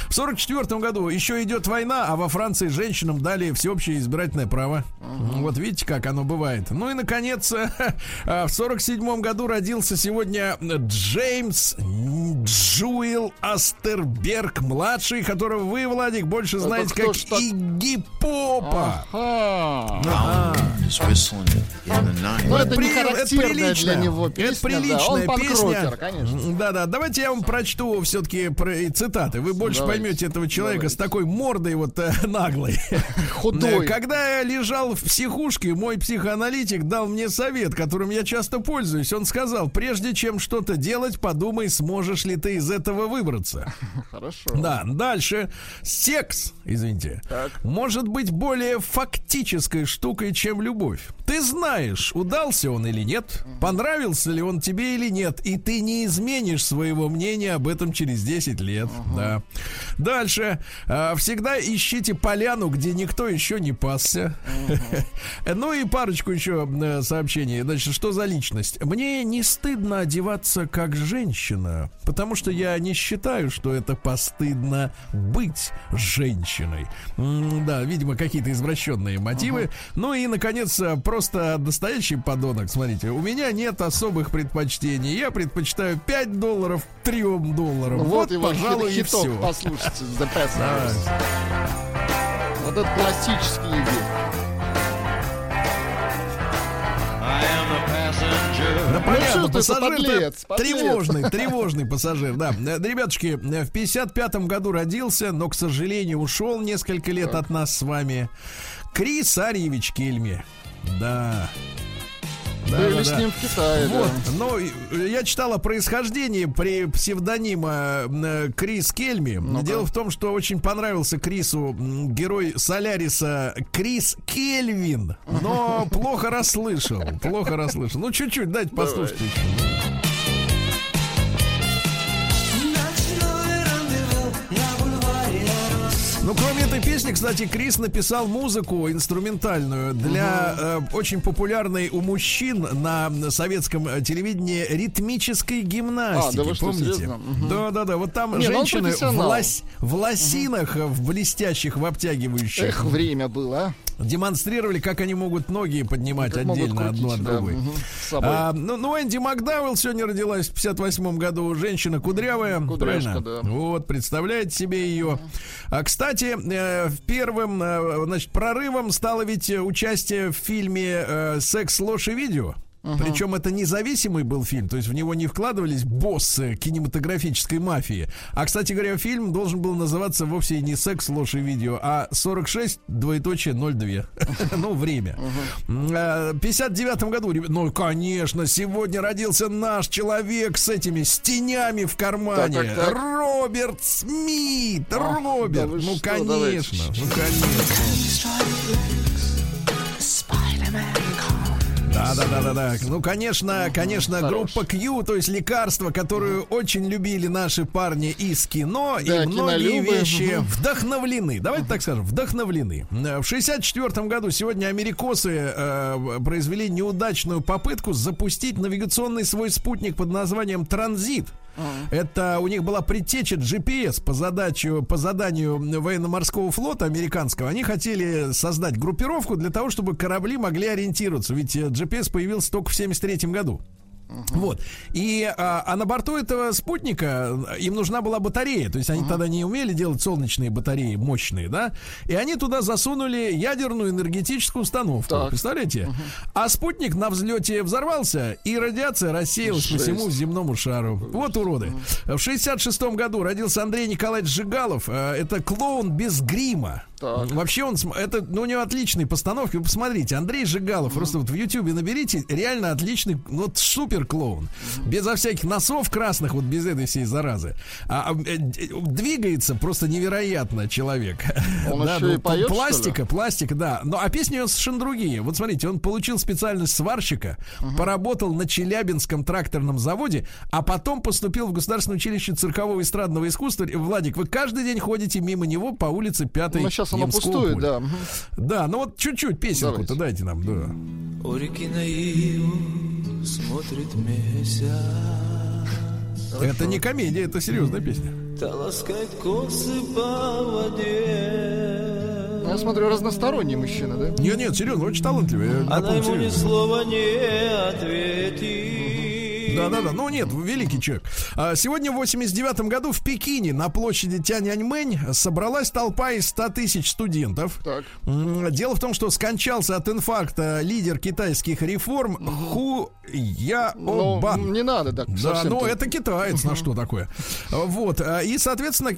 В 44 году еще идет война, а во Франции женщинам дали всеобщее избирательное право. Вот видите, как оно бывает. Ну и, наконец, э, в 47 году родился сегодня Джеймс Джуэл Астерберг-младший, которого вы, Владик, больше знаете как? Игги Попа. Ага. Ну, это не при- характерная для него Это песня. да. приличная Он песня. конечно. Да-да, давайте я вам прочту все-таки цитаты. Вы больше Давайте. поймете этого человека с такой мордой вот э, наглой. Худой. Когда я лежал в психушке, мой психоаналитик дал мне совет, которым я часто пользуюсь. Он сказал, прежде чем что-то делать, подумай, сможешь ли ты из этого выбраться. Хорошо. Да, дальше. Секс, извините, может быть более фактической штукой, чем любовь. Ты знаешь, удался он или нет, понравился ли он тебе или нет, и ты не изменишь своего мнения об этом через 10 лет. Да. Дальше. А, Всегда ищите поляну, где никто еще не пасся. Ну и парочку еще э, сообщений. Значит, что за личность? Мне не стыдно одеваться как женщина, потому что я не считаю, что это постыдно быть женщиной. Да, видимо, какие-то извращенные мотивы. Ну и, наконец, э, просто настоящий подонок. Смотрите, у меня нет особых предпочтений. Я предпочитаю 5 долларов 3 долларам. Ну, Вот, вот его пожалуй, и хиток, все. послушайте, The Passengers. Вот это классический Евгений. Да понятно, что ты за пассажир подлец, подлец. тревожный, тревожный пассажир, да. Э, Ребятушки, э, в 55-м году родился, но, к сожалению, ушел несколько лет от нас с вами. Крис Арьевич Кельми. Да. Да, Были да, с да. ним в Китае, Вот, да. но э, я читал о происхождении при псевдонима э, Крис Кельми. Дело в том, что очень понравился Крису герой Соляриса Крис Кельвин, но плохо расслышал, плохо расслышал. Ну, чуть-чуть, дайте послушать. Ну, кроме этой песни, кстати, Крис написал музыку инструментальную для э, очень популярной у мужчин на советском э, телевидении ритмической гимнастики. А, да вы что, помните? Мгм. Да, да, да. Вот там Не, ну женщины в, лось- в лосинах, э, в блестящих, в обтягивающих, Эх, время было, а. демонстрировали, как они могут ноги поднимать Как отдельно одну от да, другой. собой. А, ну, ну, Энди Макдауэлл сегодня родилась в 58 году. Женщина кудрявая. Кудряшка, правильно? да. Вот, представляете себе ее. А, кстати, э, в первым, э, значит, прорывом стало ведь э, участие в фильме э, «Секс, ложь и видео». Причем это независимый был фильм, то есть в него не вкладывались боссы кинематографической мафии. А, кстати говоря, фильм должен был называться вовсе не «Секс, ложь и видео», а «46, двоеточие 02». Ну, время. Э, В 59 году, ну, конечно, сегодня родился наш человек с этими с тенями в кармане. Роберт Смит. Роберт. ну, что, конечно. Ну, конечно. Да, да, да, да, да. Ну, конечно, конечно, хорош. группа Q, то есть лекарство, которую очень любили наши парни из кино, Да, и многие кинолюбы. вещи Мгм. вдохновлены. Давайте так скажем, вдохновлены. Э, В 64 году сегодня америкосы э, произвели неудачную попытку запустить навигационный свой спутник под названием Транзит. Это у них была предтеча GPS по задачу, по заданию военно-морского флота американского. Они хотели создать группировку для того, чтобы корабли могли ориентироваться. Ведь э, GPS появился только в 73 году. Вот. И, а, а на борту этого спутника э, им нужна была батарея. То есть они тогда не умели делать солнечные батареи мощные, да? И они туда засунули ядерную энергетическую установку. Так. Представляете? А спутник на взлете взорвался, и радиация рассеялась по Жесть. всему земному шару. Вот уроды. В 66 году родился Андрей Николаевич Жигалов. Э, Это клоун без грима. Так. Вообще он, это, ну, у него отличные постановки. Вы посмотрите, Андрей Жигалов, просто вот в Ютубе наберите, реально отличный, ну, вот супер клоун. Безо всяких носов красных, вот без этой всей заразы. А, а, э, д- двигается просто невероятно человек. Он Да, еще ну, и поет, пластика, пластика, да. Но, а песни у него совершенно другие. Вот смотрите, он получил специальность сварщика, поработал на Челябинском тракторном заводе, а потом поступил в Государственное училище циркового и эстрадного искусства. Владик, вы каждый день ходите мимо него по улице 5 Ну, сейчас оно поля. да. Да, ну вот чуть-чуть песенку-то дайте нам, да. У реки Наиву смотрит месяц, Это не комедия, это серьезная песня. та ласкает косы по воде. Ну, Я смотрю, разносторонний мужчина, да? Нет, нет, серьезно, очень талантливый. я Она ему ни слова не ответит. Да-да-да, ну нет, великий человек. А, Сегодня в 89 году в Пекине на площади Тяньаньмэнь собралась толпа из 100 тысяч студентов. Так. Дело в том, что скончался от инфаркта лидер китайских реформ Ху Ну, Яобан. не надо так Да, ну это китаец, на что такое. Вот. а, И, соответственно,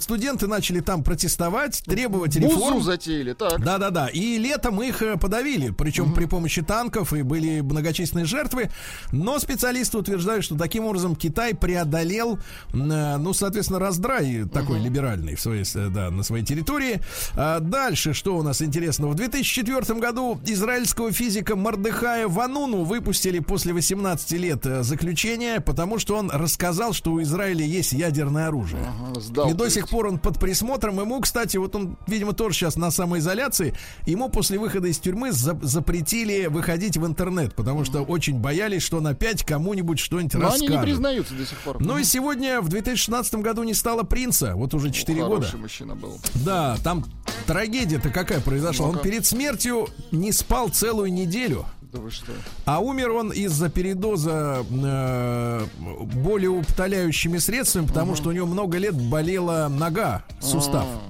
студенты начали там протестовать, требовать Бузу реформ. затеяли, так. Да, да, да. И летом их э, подавили, причем при помощи танков и были многочисленные жертвы. Но специалисты утверждают, что таким образом Китай преодолел, э, ну, соответственно, раздрай такой либеральный в своей, с- да, на своей территории. А дальше, что у нас интересного? В 2004 году израильского физика Мардыхая Вануну выпустили после 18 лет э, заключения, потому что он рассказал, что у Израиля есть ядерное оружие. Ага, сдал, И до сих пор он под присмотром. Ему, кстати, вот он, видимо, тоже сейчас на самоизоляции. Ему после выхода из тюрьмы за- запретили выходить в интернет, потому что очень боялись, что он опять кому-нибудь что-нибудь Но они не расскажет. признаются до сих пор. Ну и сегодня, в 2016 году, не стало принца. Вот уже 4 года. Хороший мужчина был. Да, там трагедия-то какая произошла. Он Ну-ка. перед смертью не спал целую неделю. Да вы что? А умер он из-за передоза э, болеутоляющими средствами, потому что у него много лет болела нога, сустав. А.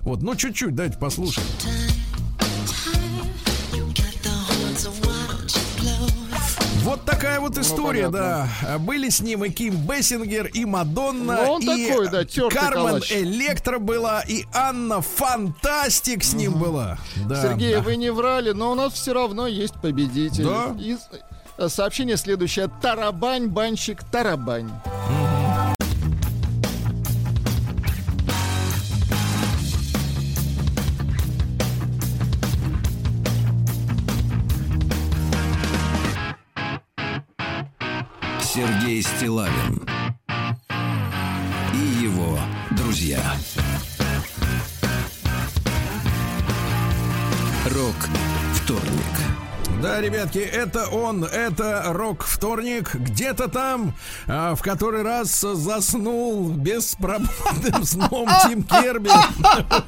Вот, ну чуть-чуть, давайте послушаем. Вот такая вот история, да. Были с ним и Ким Бессингер, и Мадонна, Ну, он и такой, да, Кармен калач. Электро была, и Анна Фантастик с ним была. Да, Сергей, да. вы не врали, но у нас все равно есть победитель. Да? И, э, сообщение следующее. Тарабань, банщик, тарабань. Стилавин и его друзья. Рок вторник. Да, ребятки, это он, это рок-вторник. Где-то там, а, в который раз заснул беспробудным сном Тим Керби.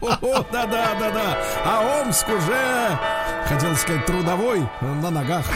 О, Да-да, да-да. А Омск уже, хотел сказать, трудовой на ногах.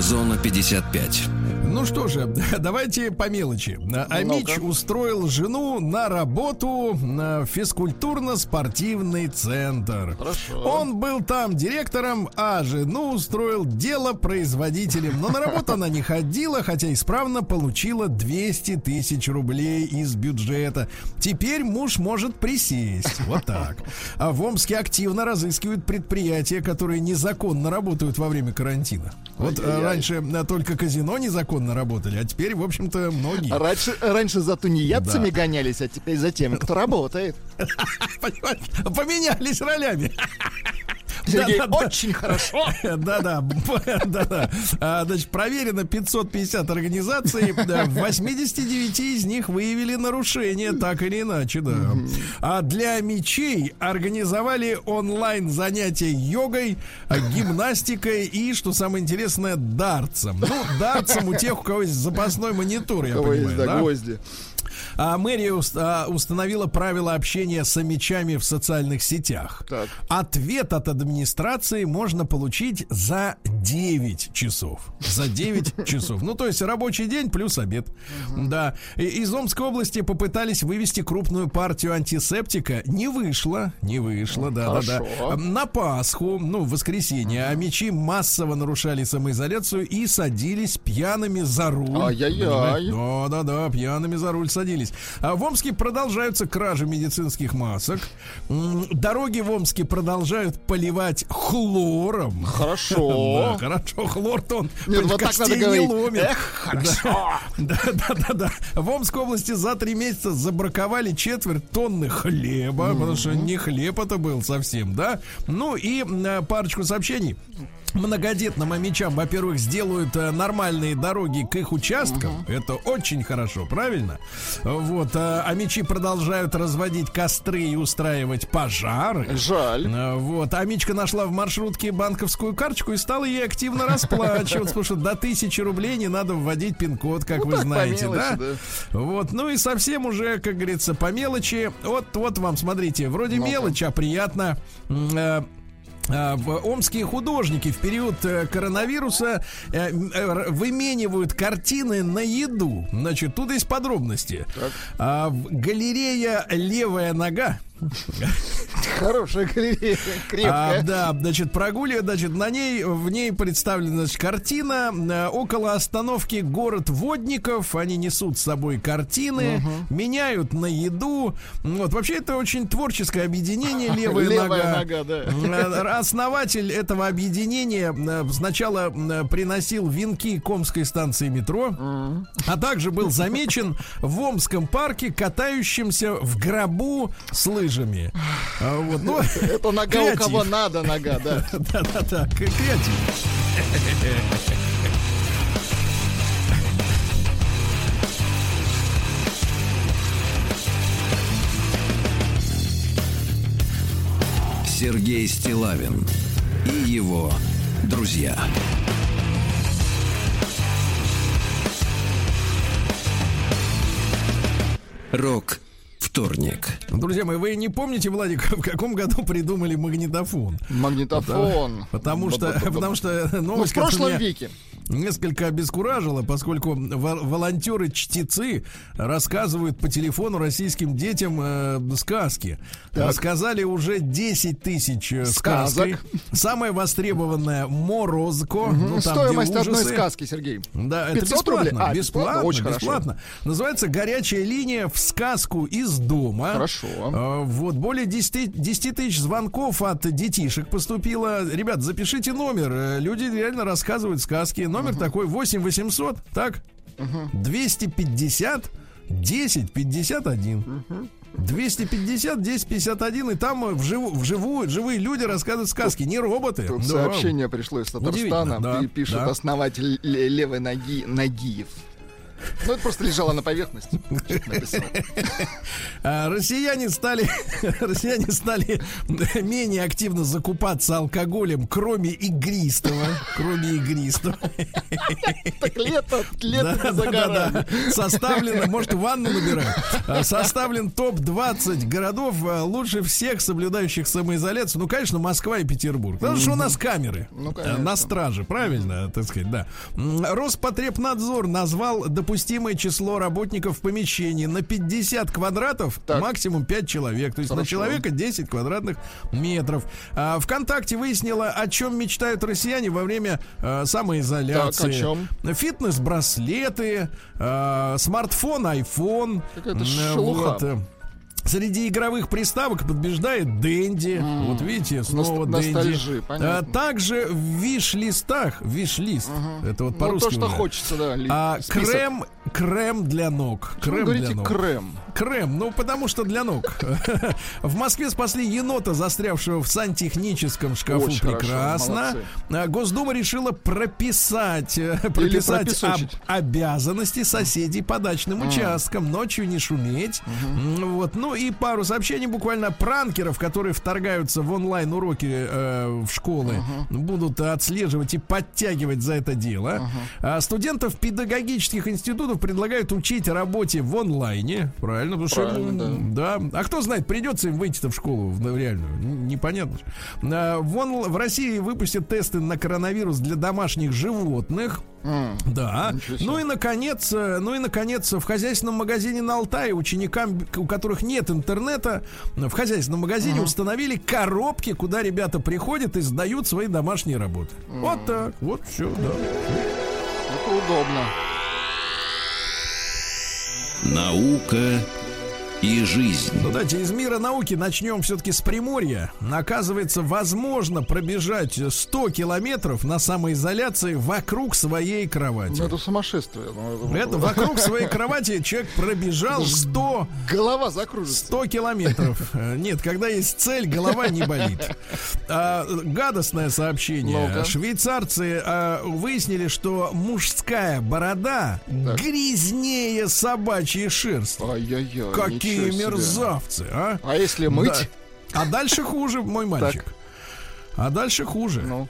Зона 55. Ну что же, давайте по мелочи. Амич устроил жену на работу на физкультурно-спортивный центр. Хорошо. Он был там директором, а жену устроил делопроизводителем. Но на работу она не ходила, хотя исправно получила 200 тысяч рублей из бюджета. Теперь муж может присесть. Вот так. А в Омске активно разыскивают предприятия, которые незаконно работают во время карантина. Вот Ай-яй-яй. раньше э, только казино незаконно работали, а теперь, в общем-то, многие. Раньше, раньше за тунеядцами гонялись, а теперь за теми, кто работает. Поменялись ролями. Сергей, Да-да-да. очень хорошо. Да-да, да-да. А, Значит, проверено 550 организаций, да, в 89 из них выявили нарушения, так или иначе, да. А для мечей организовали онлайн занятия йогой, а, гимнастикой и, что самое интересное, дартсом. Ну, дартсом у тех, у кого есть запасной монитор, я есть, понимаю, да, да? гвозди. А мэрия уст- а, установила правила общения с мечами в социальных сетях. Так. Ответ от администрации можно получить за 9 часов. За 9 часов. Ну, то есть рабочий день плюс обед. Да. Из Омской области попытались вывести крупную партию антисептика. Не вышло. Не вышло, да, да, да. На Пасху, ну, в воскресенье, а мечи массово нарушали самоизоляцию и садились пьяными за руль. Ай-яй-яй. Да, да, да, пьяными за руль садились. А в Омске продолжаются кражи медицинских масок. Дороги в Омске продолжают поливать хлором. Хорошо. Да, хорошо, хлор-то он Нет, вот так надо не ломит. Эх, хорошо. Да, да, да, да. В Омской области за три месяца забраковали четверть тонны хлеба, потому что не хлеб это был совсем, да. Ну и м, парочку сообщений. многодетным амичам, во-первых, сделают э, нормальные дороги к их участкам. Это очень хорошо, правильно? Вот, э, амичи продолжают разводить костры и устраивать пожары. Жаль. Э, Вот, Амичка нашла в маршрутке банковскую карточку и стала ей активно расплачиваться, потому что до тысячи рублей не надо вводить пин-код, как вы так, по знаете, мелочи, да? да. Вот, ну и совсем уже, как говорится, по мелочи. Вот, вот вам, смотрите, вроде Ну-ка. мелочь, а приятно. Э, а, омские художники в период э, коронавируса э, выменивают картины на еду. Значит, тут есть подробности. А, в- галерея «Левая нога» Хорошая галерея, А, крепкая. да, значит, прогуливает, значит, на ней, в ней представлена значит, картина. около остановки город водников. Они несут с собой картины, меняют на еду. Вот, вообще, это очень творческое объединение «Левая, Левая нога». нога, да. Э, Основатель этого объединения э, сначала э, приносил венки Комской станции метро, а также был замечен в Омском парке, катающимся в гробу с лыжами. А, Вот, ну, Это нога у креатив. кого надо, нога, да. Да-да-да, креатив. Сергей Стилавин и его друзья. Рок вторник. Друзья мои, вы не помните, Владик, в каком году придумали магнитофон? Магнитофон. Потому что, Ба-ба-ба-ба. потому что Ну, в новость, прошлом меня веке. Несколько обескуражила, поскольку во- волонтеры-чтецы рассказывают по телефону российским детям э, сказки. Рассказали уже 10 тысяч э, Сказок. сказок. Самая востребованная Морозко. ну, там, Стоимость одной сказки, Сергей. Да, это 500 рублей? бесплатно. А, бесплатно? бесплатно, Очень хорошо. бесплатно. Называется горячая линия в сказку из дома. Хорошо. А, Вот, более 10, 10 тысяч звонков от детишек поступило. Ребят, запишите номер. Э, Люди реально рассказывают сказки. Номер такой 8 800, так? 250 10 51. 250 10 51 и там э, вживую, живые люди рассказывают сказки, не роботы. Тут Да. сообщение пришло из Татарстана. Да, пишет да. основатель ле- левой ноги Нагиев. Ну, это просто лежало на поверхности. А, Россияне стали, россияне стали менее активно закупаться алкоголем, кроме игристого, кроме игристого. Так лето, лето Да, за да, да. Составлено, может, ванну набирать. А, Составлен топ-20 городов, а, лучше всех соблюдающих самоизоляцию. Ну, конечно, Москва и Петербург. Потому что у нас камеры Ну, на страже, правильно, так сказать, да. Роспотребнадзор назвал допустимое число работников в помещении на 50 квадратов, Так. максимум 5 человек. То есть на Хорошо. человека 10 квадратных метров. А, ВКонтакте выяснила, о чем мечтают россияне во время а, самоизоляции. Так, о чем? Фитнес-браслеты, а, смартфон, iPhone. Какая-то шелуха. вот, э, Среди игровых приставок побеждает Дэнди. Вот видите, снова Ност- Дэнди. ностальжи. А, также в виш-листах, виш-лист, это вот Ну, по-русски то, что уже. хочется, да. ли- А, список. крем, крем для ног. Почему вы Крем говорите для ног. крем? Крем, ну потому что для ног. В Москве спасли енота, застрявшего в сантехническом шкафу. Очень хорошо, Прекрасно. молодцы. А, Госдума решила прописать, э, прописать об- обязанности соседей по дачным участкам. Ночью не шуметь. М, Вот. Ну и пару сообщений буквально пранкеров, которые вторгаются в онлайн-уроки э, в школы, будут отслеживать и подтягивать за это дело. А студентов педагогических институтов предлагают учить работе в онлайне. Правильно, потому что Правильно, м, да. А кто знает, придется им выйти-то в школу в реальную? Н- Непонятно. же. А, В, онл- в России выпустят тесты на коронавирус для домашних животных. М, Да. Ну и наконец, э, ну и наконец, в хозяйственном магазине на Алтае ученикам, у которых нет интернета, в хозяйственном магазине установили коробки, куда ребята приходят и сдают свои домашние работы. Вот так, вот все, да. Это удобно. Наука и жизнь. Ну давайте из мира науки начнем все-таки с Приморья. Оказывается, возможно пробежать 100 километров на самоизоляции вокруг своей кровати. Ну, это сумасшествие. Ну, Это вокруг своей кровати человек пробежал 100 Голова закружится. 100 километров. Э, Нет, когда есть цель, голова не болит. А, гадостное сообщение. Ну-ка. Швейцарцы а, выяснили, что мужская борода грязнее собачьей шерсти. Ай-яй-яй. Какие себе. мерзавцы, а? А если мыть? Да. А дальше хуже, мой мальчик. А дальше хуже. Ну,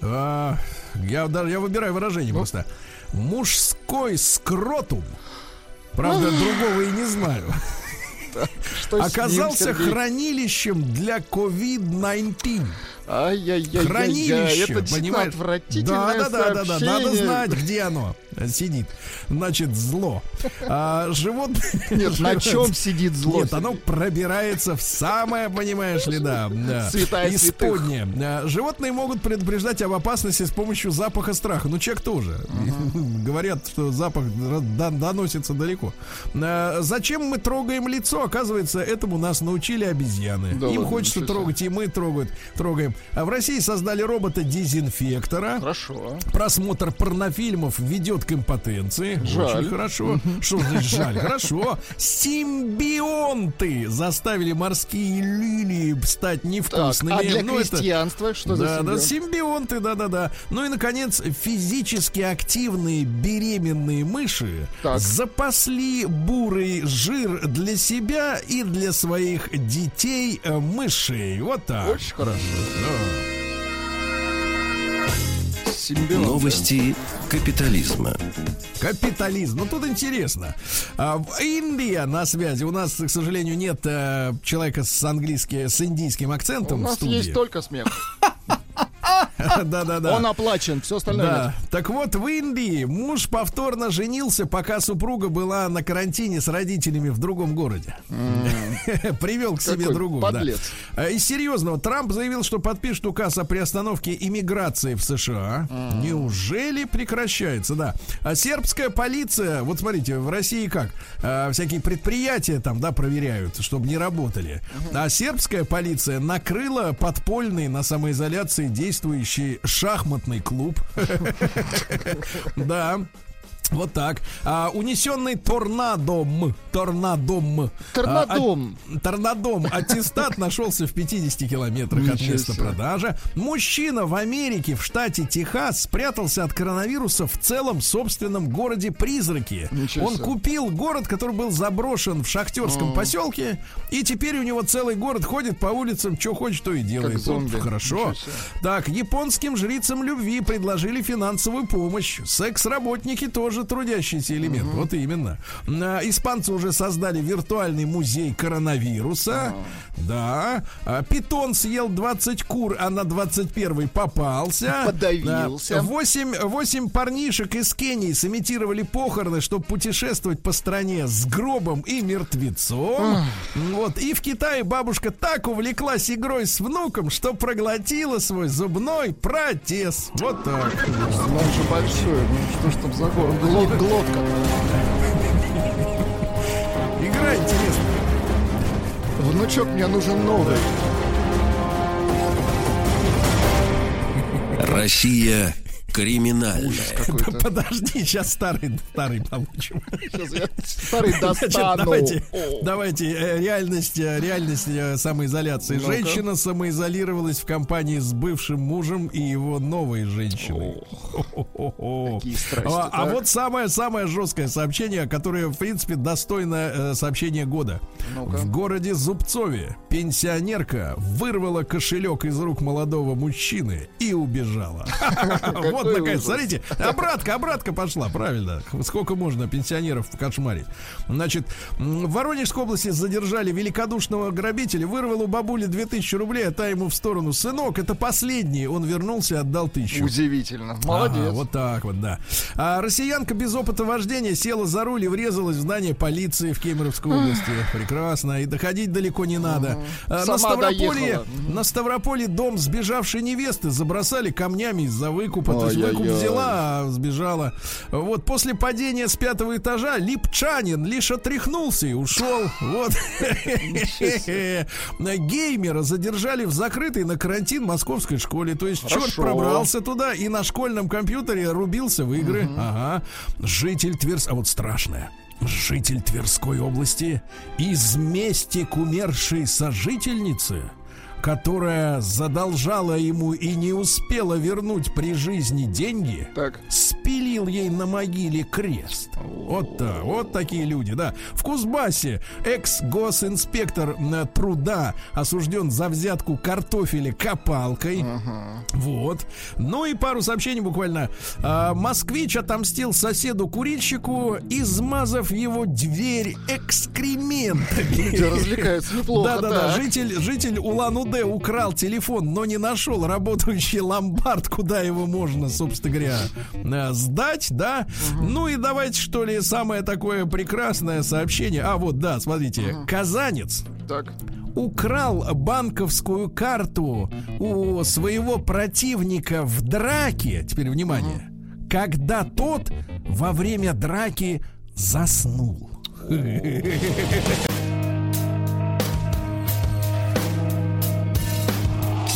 А, я, даже я выбираю выражение просто. Мужской скротум. Правда, другого и не знаю. что с ним, Оказался хранилищем для COVID-19. Ай-яй-яй-яй-яй. Хранилище, Это понимаешь? отвратительное да, да, да, да, да, надо знать, где оно сидит. Значит, зло. А, животное... Нет, на чем сидит зло? Нет, оно пробирается в самое, понимаешь ли, да, Святая исподнее. А, Животные могут предупреждать об опасности с помощью запаха страха. Ну, человек тоже. Говорят, что запах до- доносится далеко. А, Зачем мы трогаем лицо? Оказывается, этому нас научили обезьяны. Им хочется трогать, и мы трогают, трогаем. А в России создали робота-дезинфектора. Хорошо. Просмотр порнофильмов ведет к импотенции. Жаль. Очень хорошо. Что значит жаль? Хорошо. Симбионты заставили морские лилии стать Так, невкусными. а для Ну, это- крестьянства что за да, да, симбион? симбионты, да, да, да. Ну и, наконец, физически активные беременные мыши Так. запасли бурый жир для себя и для своих детей э, мышей. Вот так. Очень хорошо. Да. Симбион. Новости капитализма. Капитализм. Ну тут интересно. А, в Индия на связи. У нас, к сожалению, нет э, человека с английским, с индийским У акцентом в нас студии. есть только смех. Да, да, да. Он оплачен, все остальное Да. Так вот, в Индии муж повторно женился, пока супруга была на карантине с родителями в другом городе. Привел к себе другую. подлец. А, Из серьезного, Трамп заявил, что подпишет указ о приостановке иммиграции в США. Неужели прекращается, да. А сербская полиция, вот смотрите, в России как? А, всякие предприятия там, да, проверяют, чтобы не работали. А сербская полиция накрыла подпольный на самоизоляции действующий шахматный клуб. Да. Вот так. А, унесенный торнадом. Торнадом. Торнадом. А, а- торнадом. Аттестат нашелся в 50 километрах от места продажи. Мужчина в Америке, в штате Техас, спрятался от коронавируса в целом собственном городе Призраки. Он купил город, который был заброшен в шахтерском поселке, и теперь у него целый город ходит по улицам, что хочет, то и делает. Зомби. хорошо. Так, японским жрицам любви предложили финансовую помощь. Секс-работники тоже трудящийся элемент. Вот именно. Испанцы уже создали виртуальный музей коронавируса. Да. А, Питон съел 20 кур, а на 21 попался. Подавился. Да. Восемь, восемь парнишек из Кении сымитировали похороны, чтобы путешествовать по стране с гробом и мертвецом. Вот. И в Китае бабушка так увлеклась игрой с внуком, что проглотила свой зубной протез. Вот так. Он же большой. Ну что ж там за город? Глот, глотка. Игра интересная. Внучок мне нужен новый. Россия криминальная. Какой-то. Подожди, сейчас старый, старый получим. Сейчас я старый Значит, достану. давайте, О. давайте э, реальность, э, реальность э, самоизоляции. Ну-ка. Женщина самоизолировалась в компании с бывшим мужем и его новой женщиной. Какие страсти, А, а вот самое самое жесткое сообщение, которое в принципе достойно э, сообщения года. Ну-ка. В городе Зубцове пенсионерка вырвала кошелек из рук молодого мужчины и убежала. Вот Какой наконец, смотрите, обратка, обратка пошла, правильно. Сколько можно пенсионеров кошмарить. Значит, в Воронежской области задержали великодушного грабителя, вырвал у бабули 2000 рублей, а та ему в сторону. Сынок, это последний. Он вернулся, отдал тысячу. Удивительно. Молодец. Ага, вот так вот, да. А россиянка без опыта вождения села за руль и врезалась в здание полиции в Кемеровской области. Прекрасно. И доходить далеко не надо. А, на, доехала. на Ставрополе дом сбежавшей невесты забросали камнями из-за выкупа. Есть выкуп взяла, а сбежала. Вот после падения с пятого этажа Липчанин лишь отряхнулся и ушел. Вот. Геймера задержали в закрытой на карантин московской школе. То есть черт пробрался туда и на школьном компьютере рубился в игры. Ага. Житель Тверс... А вот страшное. Житель Тверской области из мести к умершей сожительницы, которая задолжала ему и не успела вернуть при жизни деньги, Так. спилил ей на могиле крест. Вот, та- вот такие люди, да. В Кузбассе экс-госинспектор м, труда осужден за взятку картофеля копалкой. Вот. Ну и пару сообщений буквально. А, москвич отомстил соседу-курильщику, измазав его дверь экскрементами. Развлекаются неплохо. Да-да-да, житель, житель Улан-Удэ украл телефон, но не нашел работающий ломбард, куда его можно, собственно говоря, э, сдать, да? Ну и давайте, что ли, самое такое прекрасное сообщение. А, вот, да, смотрите. Казанец Так. украл банковскую карту у своего противника в драке. Теперь внимание. Когда тот во время драки заснул.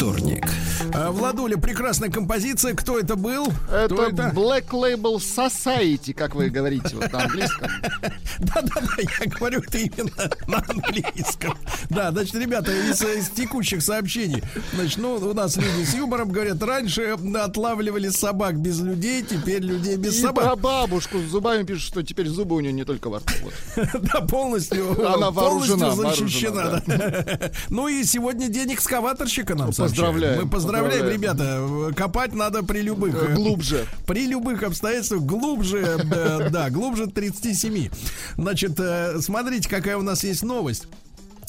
вторник. А, Владуля, прекрасная композиция. Кто это был? Это, Кто это? Black Label Society, как вы говорите вот на английском. Да-да-да, я говорю это именно на английском. Да, значит, ребята, из, из текущих сообщений. Значит, ну, у нас люди с юмором говорят, раньше отлавливали собак без людей, теперь людей без И про собак. бабушку с зубами пишут, что теперь зубы у нее не только во рту. вот. Да, полностью, Она полностью вооружена, защищена. вооружена, да. Ну и сегодня день экскаваторщика нам Ну, сообщают. Поздравляем, Мы поздравляем, поздравляем. ребята. Копать надо при любых... Э, глубже. При любых обстоятельствах глубже, э, да, глубже 37. Значит, э, смотрите, какая у нас есть новость.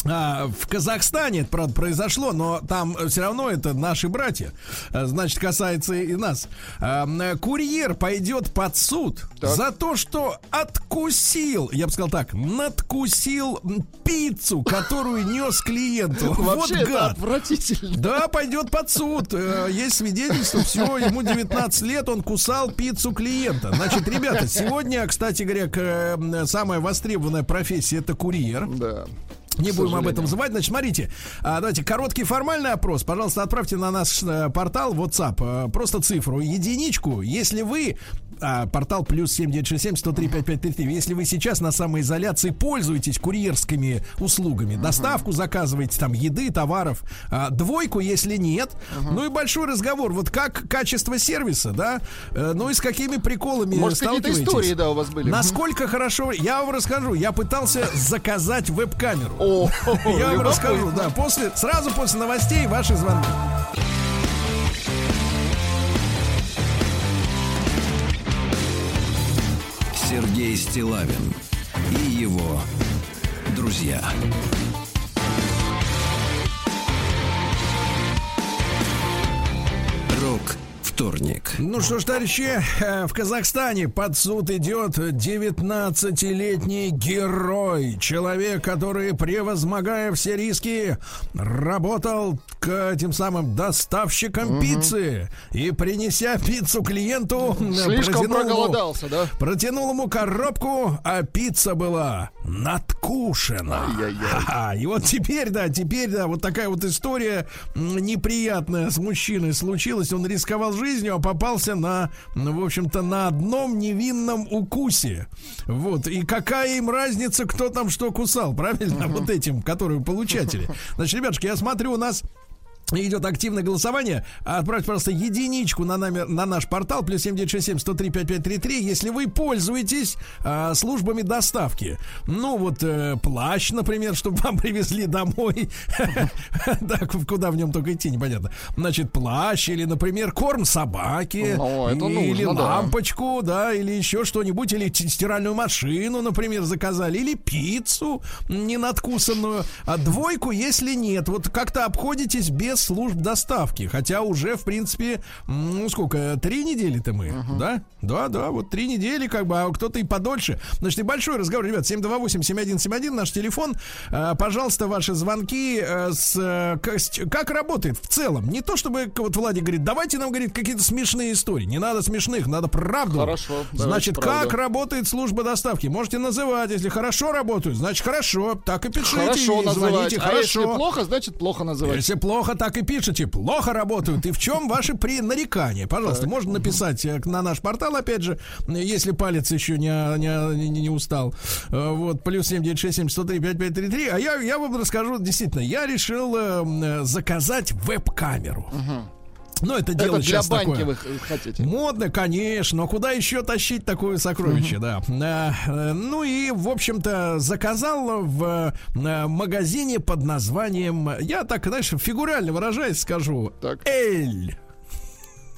А, в Казахстане, это, правда, произошло, но там все равно это наши братья. А, Значит, касается и нас. А, м, Курьер пойдет под суд Так. за то, что откусил, я бы сказал так, надкусил пиццу, которую нес клиенту. Вот Вообще гад. отвратительно. Да, пойдет под суд. Э, Есть свидетельство, все, ему 19 лет, он кусал пиццу клиента. Значит, ребята, сегодня, кстати говоря, э, самая востребованная профессия это курьер. Да. Не будем об этом забывать. Значит, смотрите, а, давайте короткий формальный опрос. Пожалуйста, отправьте на наш э, портал WhatsApp э, просто цифру единичку, если вы а, портал плюс 7967 103 5533. Если вы сейчас на самоизоляции пользуетесь курьерскими услугами, доставку заказываете там еды, товаров, а, двойку, если нет. Ну и большой разговор. Вот как качество сервиса, да? Э, ну и с какими приколами Может, сталкиваетесь? истории, да, у вас были? Насколько хорошо, я вам расскажу. Я пытался заказать веб-камеру. Я вам расскажу, да, после, сразу после новостей ваши звонки. Сергей Стилавин и его друзья. Рок вторник. Ну что ж, товарищи, э, в Казахстане под суд идет 19-летний герой. Человек, который, превозмогая все риски, работал к тем самым доставщикам пиццы. И принеся пиццу клиенту, Слишком протянул ему- проголодался, да? Протянул ему коробку, а пицца была надкушена. Ха-ха. И вот теперь, да, теперь, да, вот такая вот история неприятная с мужчиной случилась. Он рисковал жизнью, а попался на, ну, в общем-то, на одном невинном укусе. Вот. И какая им разница, кто там что кусал, правильно? Вот этим, которые получатели. Значит, ребятушки, я смотрю, у нас Идет активное голосование. Отправьте, пожалуйста, единичку на, номер, на наш портал плюс 7967 103 5533, если вы пользуетесь а, службами доставки. Ну, вот э, плащ, например, чтобы вам привезли домой. Так, куда в нем только идти, непонятно. Значит, плащ или, например, корм собаки. Или лампочку, да, или еще что-нибудь. Или стиральную машину, например, заказали. Или пиццу не надкусанную. А двойку, если нет. Вот как-то обходитесь без служб доставки. Хотя уже, в принципе, ну сколько, три недели-то мы, да? Да, да, вот три недели, как бы, а кто-то и подольше. Значит, и большой разговор, ребят, 728-7171, наш телефон. Э, пожалуйста, ваши звонки э, с, э, с- как работает в целом. Не то, чтобы, вот Владик говорит, давайте нам, говорит, какие-то смешные истории. Не надо смешных, надо правду. Хорошо, Значит, правду. как работает служба доставки? Можете называть. Если хорошо работают, значит хорошо. Так и пишите. Хорошо и называть. звоните. А хорошо. если плохо, значит плохо называть. Если плохо, так и пишите. Плохо работают. И в чем ваши при нарекания? Пожалуйста, можно написать э, на наш портал, опять же, э, если палец еще не, не, не, не устал. Э, Вот, плюс 7967 103 5533. А я, я вам расскажу, действительно, я решил э, м, заказать веб-камеру. Ну, это дело Это для баньки такое. вы х- хотите. Модно, конечно, но куда еще тащить такое сокровище, да. А, э, Ну и, в общем-то, заказал в э, магазине под названием, я так, знаешь, фигурально выражаясь, скажу, Так. Эль.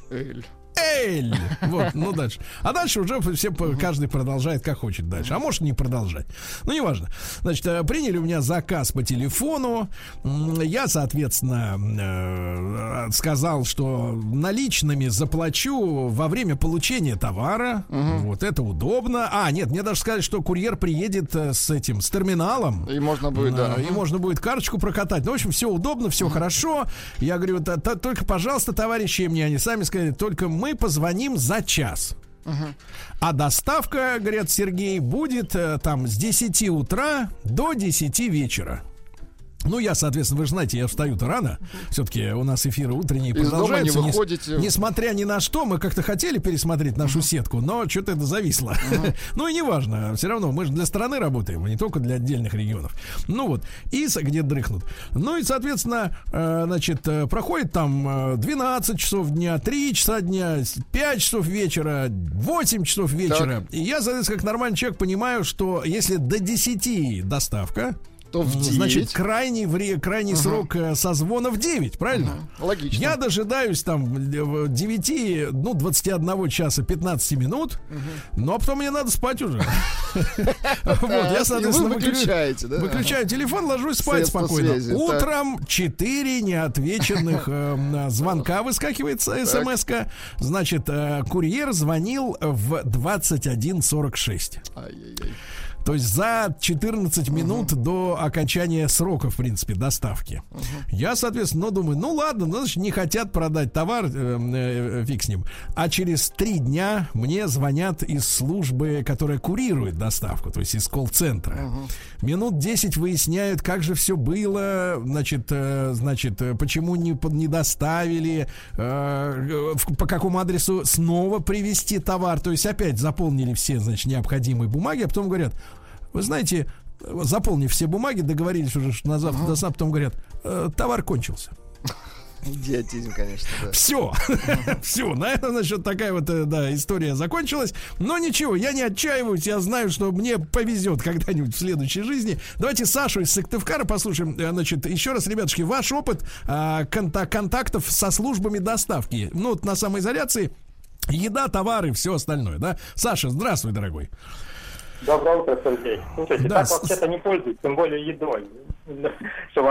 Эль. Эль. Вот, ну дальше. А дальше уже все, каждый продолжает как хочет дальше. А может не продолжать. Ну, неважно. Значит, э, приняли у меня заказ по телефону. Я, соответственно, э, сказал, что наличными заплачу во время получения товара. Вот это удобно. А, нет, мне даже сказали, что курьер приедет э, с этим, с терминалом. И можно будет, да. И можно будет карточку прокатать. Ну, в общем, все удобно, все хорошо. Я говорю, «Та- та- только, пожалуйста, товарищи, мне они сами сказали, только мы позвоним за час. А доставка, говорят Сергей, будет э, там с 10 утра до 10 вечера. Ну, я, соответственно, вы же знаете, я встаю-то рано. Все-таки у нас эфиры утренние Из не продолжаются. Нес- выходите. несмотря ни на что, мы как-то хотели пересмотреть нашу сетку, но что-то это зависло. ну и неважно, все равно мы же для страны работаем, а не только для отдельных регионов. Ну вот, и где дрыхнут. Ну и, соответственно, э, значит, э, проходит там э, 12 часов дня, 3 часа дня, 5 часов вечера, 8 часов вечера. И я, соответственно, как нормальный человек понимаю, что если до 10 доставка, То в ну, Значит, 9. крайний, вре- крайний срок э, созвона в 9, правильно? Логично. Я дожидаюсь там э, в 9, ну, 21 часа 15 минут, ну, а потом мне надо спать уже. Вот, я, соответственно, вы выклю- выключаете, да? Выключаю телефон, ложусь спать спокойно. Утром 4 неотвеченных э, звонка выскакивает смс -ка. Значит, э, курьер звонил в 21.46. Ай-яй-яй. То есть за 14 минут до окончания срока, в принципе, доставки. Я, соответственно, ну, думаю, ну ладно, ну, значит, не хотят продать товар, э, э, фиг с ним. А через три дня мне звонят из службы, которая курирует доставку, то есть из колл-центра. Минут 10 выясняют, как же все было, значит, э, значит, э, почему не, под- не доставили, э, в- по какому адресу снова привезти товар. То есть опять заполнили все, значит, необходимые бумаги, а потом говорят, вы знаете, заполнив все бумаги, договорились уже, что на завтра до потом говорят, «Э, товар кончился. Идиотизм, конечно, да. Все, все, на этом, значит, такая вот, э, да, история закончилась. Но ничего, я не отчаиваюсь, я знаю, что мне повезет когда-нибудь в следующей жизни. Давайте Сашу из Сыктывкара послушаем. Э, Значит, еще раз, ребятушки, ваш опыт а, конта- контактов со службами доставки. Ну, вот на самоизоляции, еда, товары, все остальное, да? Саша, здравствуй, дорогой. Доброе утро, Сергей. Слушайте, Да, так с- вообще-то не пользуюсь, тем более едой.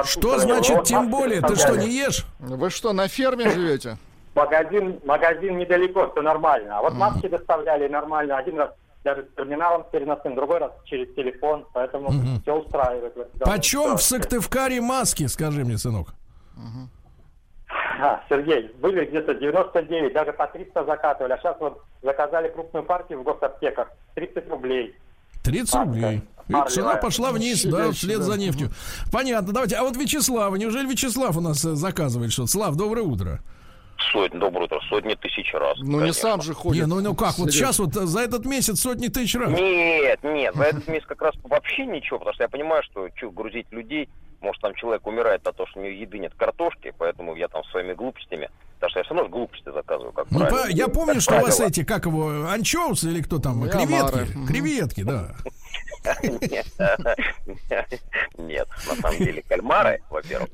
Что, значит, тем более? Ты что, не ешь? Вы что, на ферме живете? Магазин, магазин недалеко, все нормально. А вот маски доставляли нормально. Один раз даже с терминалом переносным, другой раз через телефон. Поэтому все устраивает. Почем в Сыктывкаре маски, скажи мне, сынок? А, Сергей, были где-то 99, даже по 300 закатывали. А сейчас вот заказали крупную партию в госаптеках. 30 рублей. 30 Марка. рублей. Марлевая. Цена пошла вниз, да, вслед за нефтью. Понятно, давайте. А вот Вячеслав, неужели Вячеслав у нас э, заказывает что-то? Слав, доброе утро. Сотни, доброе утро, сотни тысяч раз. Ну, не сам же ходит. Не, ну, ну как, вот сейчас вот э, за этот месяц сотни тысяч раз. Нет, нет, за этот месяц как раз вообще ничего, потому что я понимаю, что что грузить людей, может там человек умирает от того, что у него еды нет картошки, поэтому я там своими глупостями, потому что я все равно глупости заказываю, как Ну, правило. по- я помню, Как что у вас правило. эти, как его, анчоусы или кто там, и креветки. Мгм. креветки, да. Нет, на самом деле кальмары, во-первых.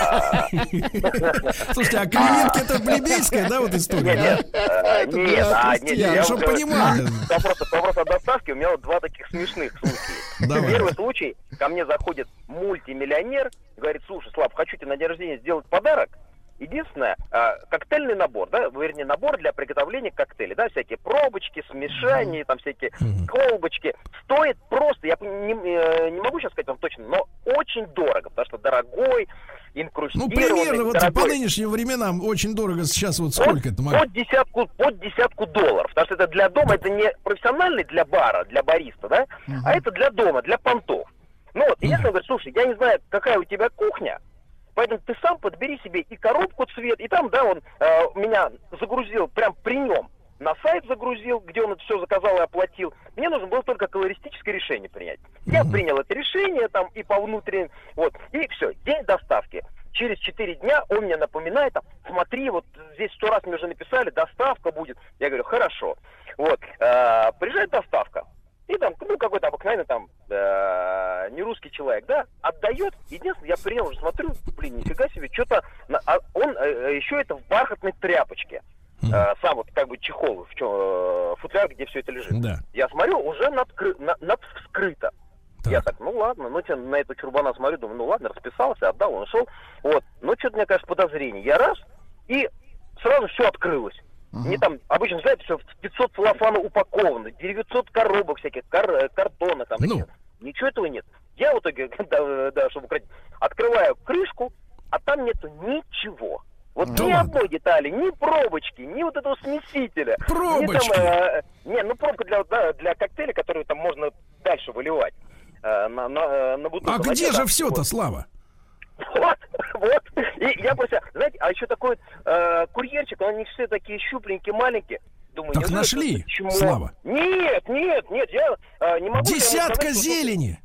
А, Слушайте, а креветки это плебейская, да, вот история? Нет, нет, нет, а, нет, я чтобы понимали. говорю, Вопрос, о доставке, у меня вот два таких смешных случая. Первый случай, ко мне заходит мультимиллионер, говорит, слушай, Слав, хочу тебе на день рождения сделать подарок. Единственное, а, коктейльный набор, да, вернее, набор для приготовления коктейлей, да, всякие пробочки, смешания, там всякие колбочки, стоит просто, я не, э, не могу сейчас сказать вам точно, но очень дорого, потому что дорогой, Ну, инкрустированный, примерно, вот по нынешним временам очень дорого. Сейчас вот сколько это? Под десятку, под десятку долларов. Потому что это для дома, это не профессиональный для бара, для бариста, да? А это для дома, для понтов. Ну вот, и я говорю, слушай, я не знаю, какая у тебя кухня, поэтому ты сам подбери себе и коробку цвет, и там, да, он э, меня загрузил прям при нем. На сайт загрузил, где он это все заказал и оплатил. Мне нужно было только колористическое решение принять. Я принял это решение там и по внутренним, вот, и все, день доставки. Через 4 дня он мне напоминает, там, смотри, вот здесь сто раз мне уже написали, доставка будет. Я говорю, хорошо. Вот, э, приезжает доставка. И там, ну, какой-то обыкновенный там э, не русский человек, да, отдает. Единственное, я принял, уже смотрю, блин, нифига себе, что-то... а он э, еще это в бархатной тряпочке. Э, сам вот как бы чехол, в чё, э, футляр, где все это лежит. Да. Я смотрю, уже надкры- на- над вскрыто. Я так, ну ладно, ну тебе на эту чурбана смотрю, думаю, ну ладно, расписался, отдал, он ушел. Вот, ну что-то мне кажется подозрение. Я раз, и сразу все открылось. Не там, обычно, знаете, все в 500 целлофана упаковано, 900 коробок всяких, кар- э, картона там. Ну. Ничего этого нет. Я в итоге, да, да, чтобы украсть, открываю крышку, а там нету ничего. Вот Да ни ладно? одной детали, ни пробочки, ни вот этого смесителя. ни Пробочки? там, э, не, ну пробка для, да, для коктейля, которую там можно дальше выливать э, на, на, э, на бутылку. А где же все-то. Слава? Вот, вот. И я просто, знаете, а еще такой э, курьерчик, они все такие щупленькие, маленькие. Думаю, Так нашли, чмо? Слава? Нет, нет, нет, я э, не могу... Десятка сказать, зелени.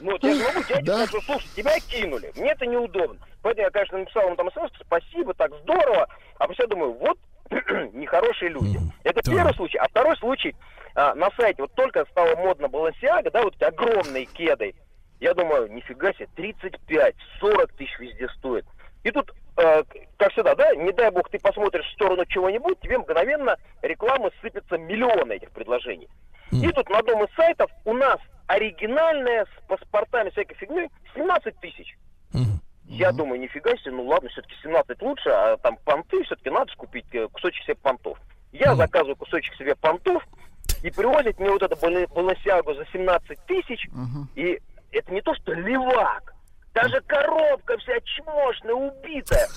Ну, вот я не могу дядя сказать, что, слушай, тебя кинули, мне это неудобно. Поэтому я, конечно, написал ему там смс, спасибо, так здорово. А после я думаю, вот нехорошие люди. Это Так. первый случай. А второй случай, а, на сайте вот только стало модно Балансиага, да, вот эти огромные кеды. Я думаю, нифига себе, 35-40 тысяч везде стоит. И тут, э, как всегда, да, не дай бог ты посмотришь в сторону чего-нибудь, тебе мгновенно рекламы сыпятся миллионы этих предложений. И тут на одном из сайтов у нас оригинальная с паспортами всякой фигней 17 тысяч. Я думаю, нифига себе, ну ладно, все-таки 17 лучше, а там понты все-таки надо же купить э, кусочек себе понтов. Я заказываю кусочек себе понтов, и привозят мне вот это Балансиагу за 17 тысяч, и это не то, что левак, даже коробка вся чмошная, убитая.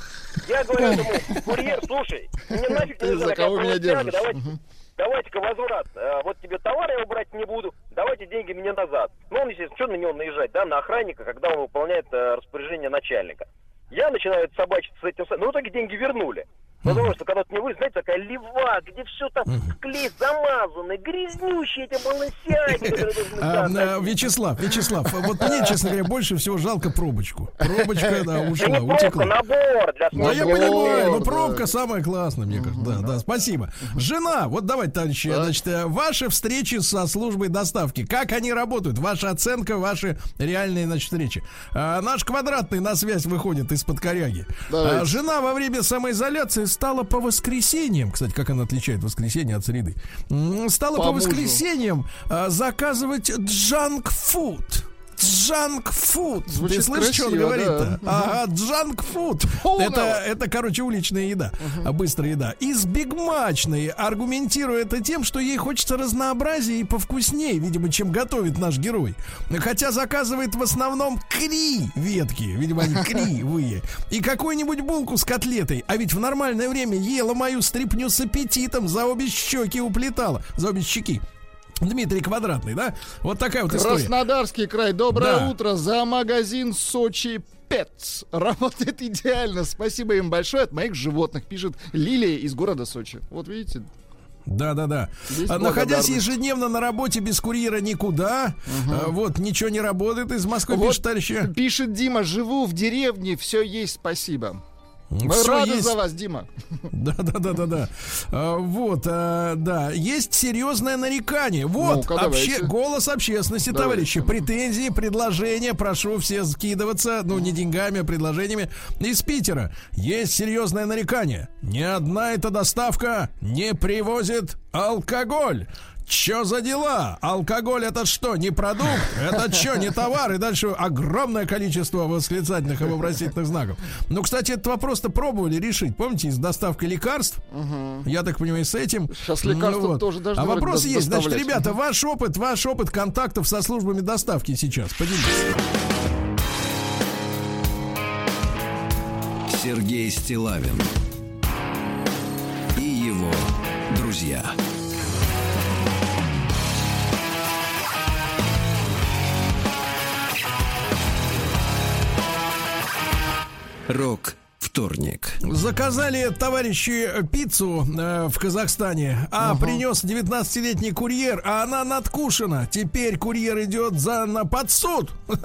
Я говорю этому курьер, слушай, мне нафиг Ты не за кого меня держишь? давайте, Мгм. давайте-ка возврат. Э, Вот тебе товар я убрать не буду, давайте деньги мне назад. Ну, он, естественно, что на него наезжать, да, на охранника, когда он выполняет э, распоряжение начальника. Я начинаю собачиться с этим, ну, в итоге деньги вернули. Потому что когда ты не вы, знаете, такая лева, где все там в клей замазано, грязнющие эти балансиаги. А, а, Вячеслав, Вячеслав, вот мне, честно говоря, больше всего жалко пробочку. Пробочка, да, ушла, утекла. набор для Да, я понимаю, но пробка самая классная, мне кажется. Да, да, спасибо. Жена, вот давайте, товарищи, значит, э, ваши встречи со службой доставки, как они работают? Ваша оценка, ваши реальные, значит, встречи. А, наш квадратный на связь выходит из-под коряги. Жена во время самоизоляции стала по воскресеньям, кстати, как она отличает воскресенье от среды, стала по, По воскресеньям а, заказывать джанк-фуд. Джанк-фуд. Ты слышишь, что он говорит-то? да. Ага, джанк-фуд. Это, это, короче, уличная еда, а, быстрая еда. Из бигмачной, аргументируя это тем, что ей хочется разнообразия и повкуснее, видимо, чем готовит наш герой. Хотя заказывает в основном кри ветки, видимо, они кривые. И какую-нибудь булку с котлетой. А ведь в нормальное время ела мою стрипню с аппетитом, за обе щеки уплетала, за обе щеки. Дмитрий Квадратный, да? Вот такая вот история. Краснодарский край. Доброе Да. утро. За магазин Сочи Петс. Работает идеально. Спасибо им большое. От моих животных пишет Лилия из города Сочи. Вот видите, Да, да, да. А, Находясь ежедневно на работе без курьера никуда, а, вот ничего не работает из Москвы, Вот пишет товарищ. Пишет Дима, живу в деревне, все есть, спасибо. Мы Всё рады есть. за вас, Дима. Да, да, да, да, да. А, Вот, а, да, есть серьезное нарекание. Вот, Ну-ка, обще- голос общественности, Давайте. товарищи. Претензии, предложения, прошу все скидываться, ну, не деньгами, а предложениями. Из Питера есть серьезное нарекание. Ни одна эта доставка не привозит алкоголь. Чё за дела? Алкоголь это что, не продукт? Это что, не товар? И дальше огромное количество восклицательных и вопросительных знаков. Ну, кстати, этот вопрос-то пробовали решить. Помните, с доставкой лекарств? Я так понимаю, с этим. Сейчас лекарства Ну тоже должны А вопрос есть. Значит, ребята, ваш опыт, ваш опыт контактов со службами доставки сейчас. Поделитесь. Сергей Стилавин и его друзья. Рок вторник. Заказали товарищи пиццу э, в Казахстане, а принес 19-летний курьер, а она надкушена. Теперь курьер идет за на под суд.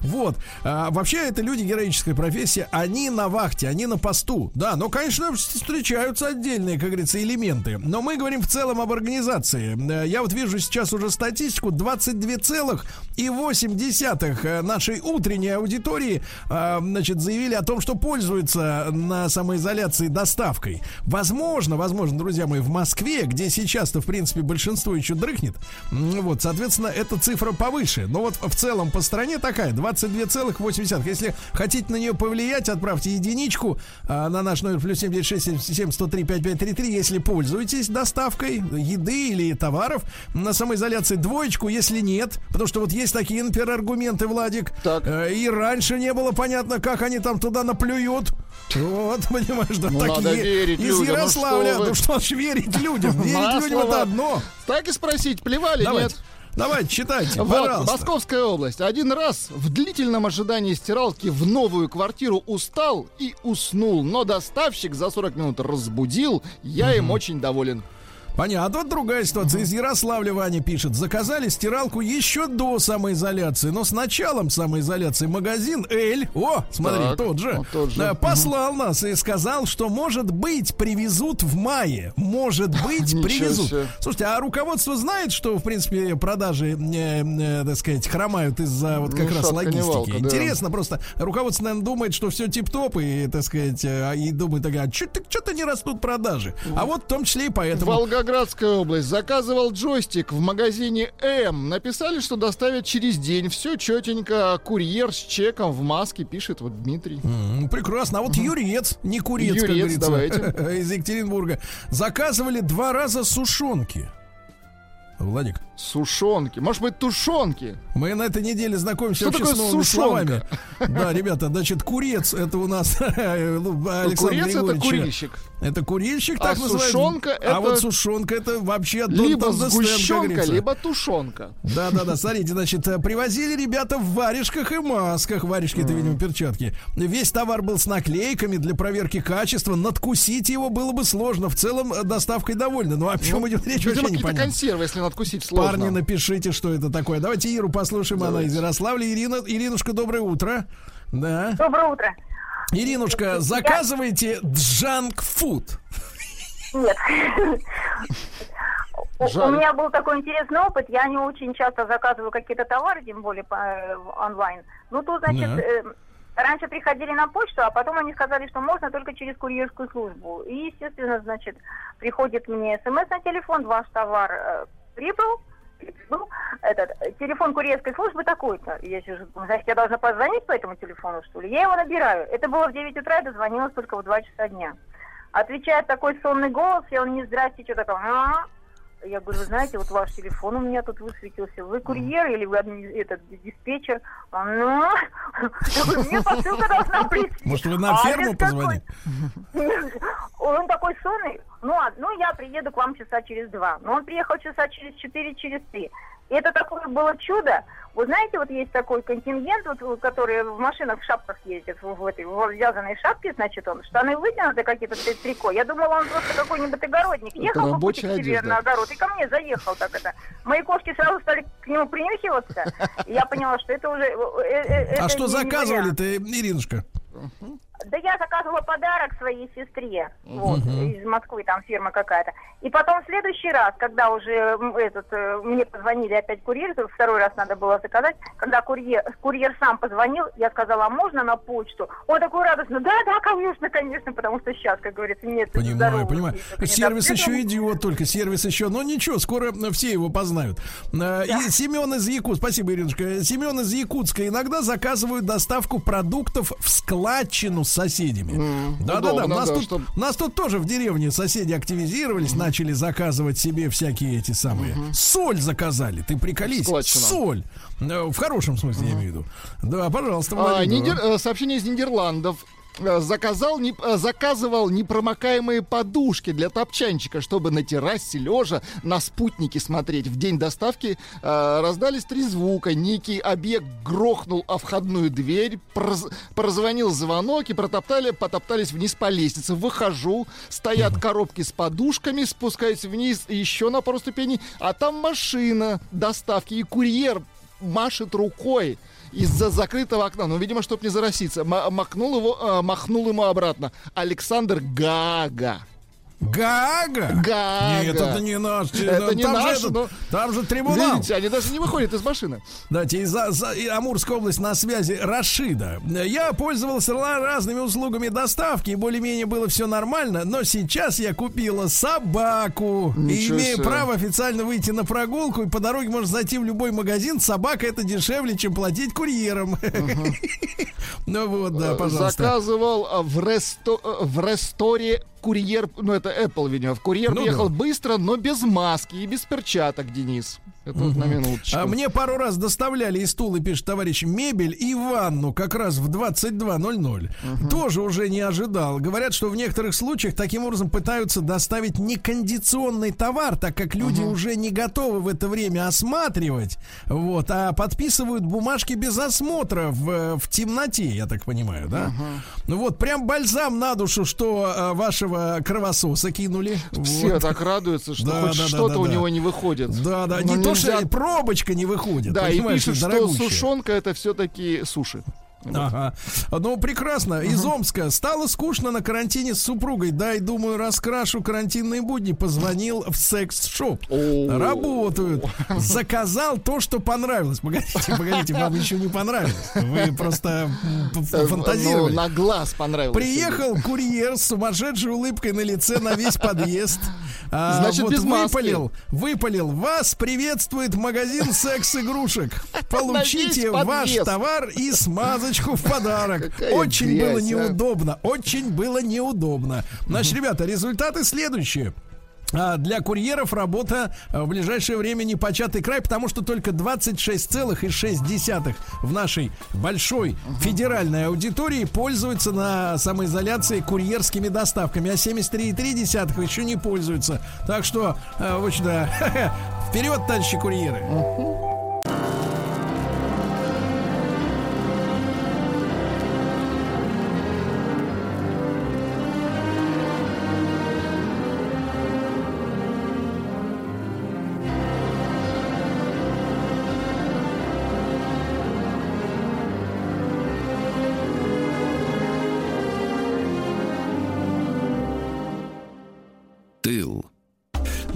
Вот. А, Вообще это люди героической профессии. Они на вахте, они на посту. Да, но, конечно, встречаются отдельные, как говорится, элементы. Но мы говорим в целом об организации. Э, Я вот вижу сейчас уже статистику. 22,8 э, нашей утренней аудитории э, значит, заявили о том, что пользуются на самоизоляции доставкой. Возможно, возможно, друзья мои, в Москве, где сейчас-то, в принципе, большинство еще дрыхнет, вот, соответственно, эта цифра повыше. Но вот в целом по стране такая, 22,8. Если хотите на нее повлиять, отправьте единичку а, на наш номер плюс 7967 103 5533, если пользуетесь доставкой еды или товаров на самоизоляции. Двоечку, если нет, потому что вот есть такие, например, аргументы, Владик. Так. Э, И раньше не было понятно, как они там туда наплюют. Вот, понимаешь, да, Ну, такие. надо верить Из людям, ну Ярославля. что вы. Ну что ж верить людям? Верить На людям слово. это одно. Так и спросить, плевали, Давайте, нет? давайте, читайте, Вот, пожалуйста. Московская область. Один раз в длительном ожидании стиралки в новую квартиру устал и уснул, но доставщик за 40 минут разбудил. Я им очень доволен. Понятно. Вот другая ситуация. Из Ярославля Ваня пишет. Заказали стиралку еще до самоизоляции. Но с началом самоизоляции магазин Эль, о, смотри, Так, тот же, тот же. э, послал нас и сказал, что, может быть, привезут в мае. Может быть, привезут. себе. Слушайте, а руководство знает, что, в принципе, продажи, э, э, так сказать, хромают из-за вот как Ну, раз логистики? валка, да. Интересно просто. Руководство, наверное, думает, что все тип-топ, и, так сказать, и думает, а что-то не растут продажи. А вот в том числе и поэтому... Волгоградская область. Заказывал джойстик в магазине М. Написали, что доставят через день. Все четенько. Курьер с чеком в маске, пишет вот Дмитрий. М, Прекрасно. А вот Юрец, не курец, как Юрец, говорится, давайте. из Екатеринбурга, заказывали два раза сушонки. Владик, Сушонки. Может быть, тушонки. мы на этой неделе знакомимся Что вообще такое с новыми сушонка? словами. Да, ребята, значит, курец это у нас ну, Александр Курец это курильщик. Это курильщик, так А называется. сушонка А вот сушонка это вообще Либо сгущенка, либо тушонка. Да, да, да, смотрите, значит, э, привозили ребята в варежках и масках. Варежки это, видимо, перчатки. Весь товар был с наклейками для проверки качества. Надкусить его было бы сложно. В целом э, доставкой довольны. Ну, о чем идет речь, вообще непонятно. консервы, если надкусить сложно. Парни, напишите, что это такое. Давайте Иру послушаем. Она из Ярославля. Ирина, Иринушка, доброе утро. Да. Доброе утро. Иринушка, заказывайте джанк-фуд. Нет. У- У Жаль. меня был такой интересный опыт. Я не очень часто заказываю какие-то товары, тем более по, э, онлайн. Ну, тут, значит, Да. э, раньше приходили на почту, а потом они сказали, что можно только через курьерскую службу. И, естественно, значит, приходит мне смс на телефон, ваш товар э, прибыл, прибыл, этот, телефон курьерской службы такой-то. Я сижу, значит, я должна позвонить по этому телефону, что ли? Я его набираю. Это было в 9 утра, я дозвонилась только в 2 часа дня. Отвечает такой сонный голос, я он не здрасте, что такое. Я говорю, вы знаете, вот ваш телефон у меня тут высветился. Вы курьер или вы этот диспетчер? Ну, мне посылка должна прийти. Может, вы на А ферму позвоните? Он такой сонный. Ну, а- ну, я приеду к вам часа через два. Но он приехал часа через четыре, через три. Это такое было чудо. Вы знаете, вот есть такой контингент, вот, который в машинах в шапках ездит, в, в этой в вязаной шапке, значит, он штаны вытянуты какие-то три- трико. Я думала, он просто какой-нибудь огородник. Ехал по пути к себе одежда. на огород и ко мне заехал так это. Мои кошки сразу стали к нему принюхиваться. И я поняла, что это уже... э, э, э, А это что заказывали-то, Иринушка? Да я заказывала подарок своей сестре, вот, из Москвы, там фирма какая-то. И потом в следующий раз, когда уже этот, э, мне позвонили опять курьер, второй раз надо было заказать, когда курьер, курьер сам позвонил, я сказала, а можно на почту? Ой, такой радостно, да, да, конечно, конечно, потому что сейчас, как говорится, нет Понимаю, понимаю. Сервис еще идет, только сервис еще. Но ничего, скоро э, все его познают. Э, И Семен из Якутска, спасибо, Иринушка. Семен из Якутска иногда заказывают доставку продуктов в складчину с соседями. Да-да-да, у нас, да, чтоб- нас тут тоже в деревне соседи активизировались, начали заказывать себе всякие эти самые. Соль заказали, ты приколись. Складчина. Соль. Э, В хорошем смысле, я имею в виду. Да, пожалуйста, А. Нидер- э, Сообщение из Нидерландов. Э, Заказал, не- э, заказывал непромокаемые подушки для топчанчика, чтобы на террасе лежа на спутнике смотреть. В день доставки э, раздались три звука. Некий объект грохнул о входную дверь, проз- прозвонил звонок и протоптали, потоптались вниз по лестнице. Выхожу, стоят коробки с подушками, спускаюсь вниз еще на пару ступеней, а там машина доставки и курьер машет рукой из-за закрытого окна. Ну, видимо, чтобы не зароситься. Ма- махнул, его, э, махнул ему обратно. Александр Гага. Гага? Гага. Нет, это не наш. Это не там, наш, же но- там же трибунал. Видите, они даже не выходят из машины. Давайте, из за, за- и Амурская область на связи. Рашида. Я пользовался ра- разными услугами доставки, и более-менее было все нормально, но сейчас я купила собаку. и Ничего имею себе. право официально выйти на прогулку, и по дороге можно зайти в любой магазин. Собака это дешевле, чем платить курьерам. Ну вот, да, пожалуйста. Заказывал э, в, э, в ресторе курьер, ну это Apple, видимо. Курьер Ну приехал да. быстро, но без маски и без перчаток, Денис. Это вот на минуточку. А мне пару раз доставляли из Тулы, пишет товарищ, мебель и ванну как раз в 22.00. Тоже уже не ожидал. Говорят, что в некоторых случаях таким образом пытаются доставить некондиционный товар, так как люди уже не готовы в это время осматривать, вот, а подписывают бумажки без осмотра в, в темноте, я так понимаю, да? Ну вот, прям бальзам на душу, что а, вашего кровососа кинули. Все Вот. так радуются, что Да, хоть да, да, что-то да, у да. него не выходит. Да, да, Но не то, нельзя- что пробочка не выходит. Да, и пишет, что дорогущая. сушонка это все-таки суши. Ага. Ну, прекрасно. Из Омска. Стало скучно на карантине с супругой. Дай, думаю, раскрашу карантинные будни. Позвонил в секс-шоп. Работают. Заказал то, что понравилось. Погодите, погодите, вам еще не понравилось. Вы просто Э, фантазировали. ну, на глаз понравилось. Приехал курьер с сумасшедшей улыбкой на лице на весь подъезд. А, Значит, без маски. выпалил, выпалил. Вас приветствует магазин секс-игрушек. Получите ваш товар и смазочку в подарок. Какая Очень грязь, было а. неудобно. Очень было неудобно. Значит, ребята, результаты следующие. А, Для курьеров работа а, в ближайшее время не початый край, потому что только 26,6 в нашей большой федеральной аудитории пользуются на самоизоляции курьерскими доставками, а 73,3 еще не пользуются. Так что, в общем, да, вперед, товарищи курьеры!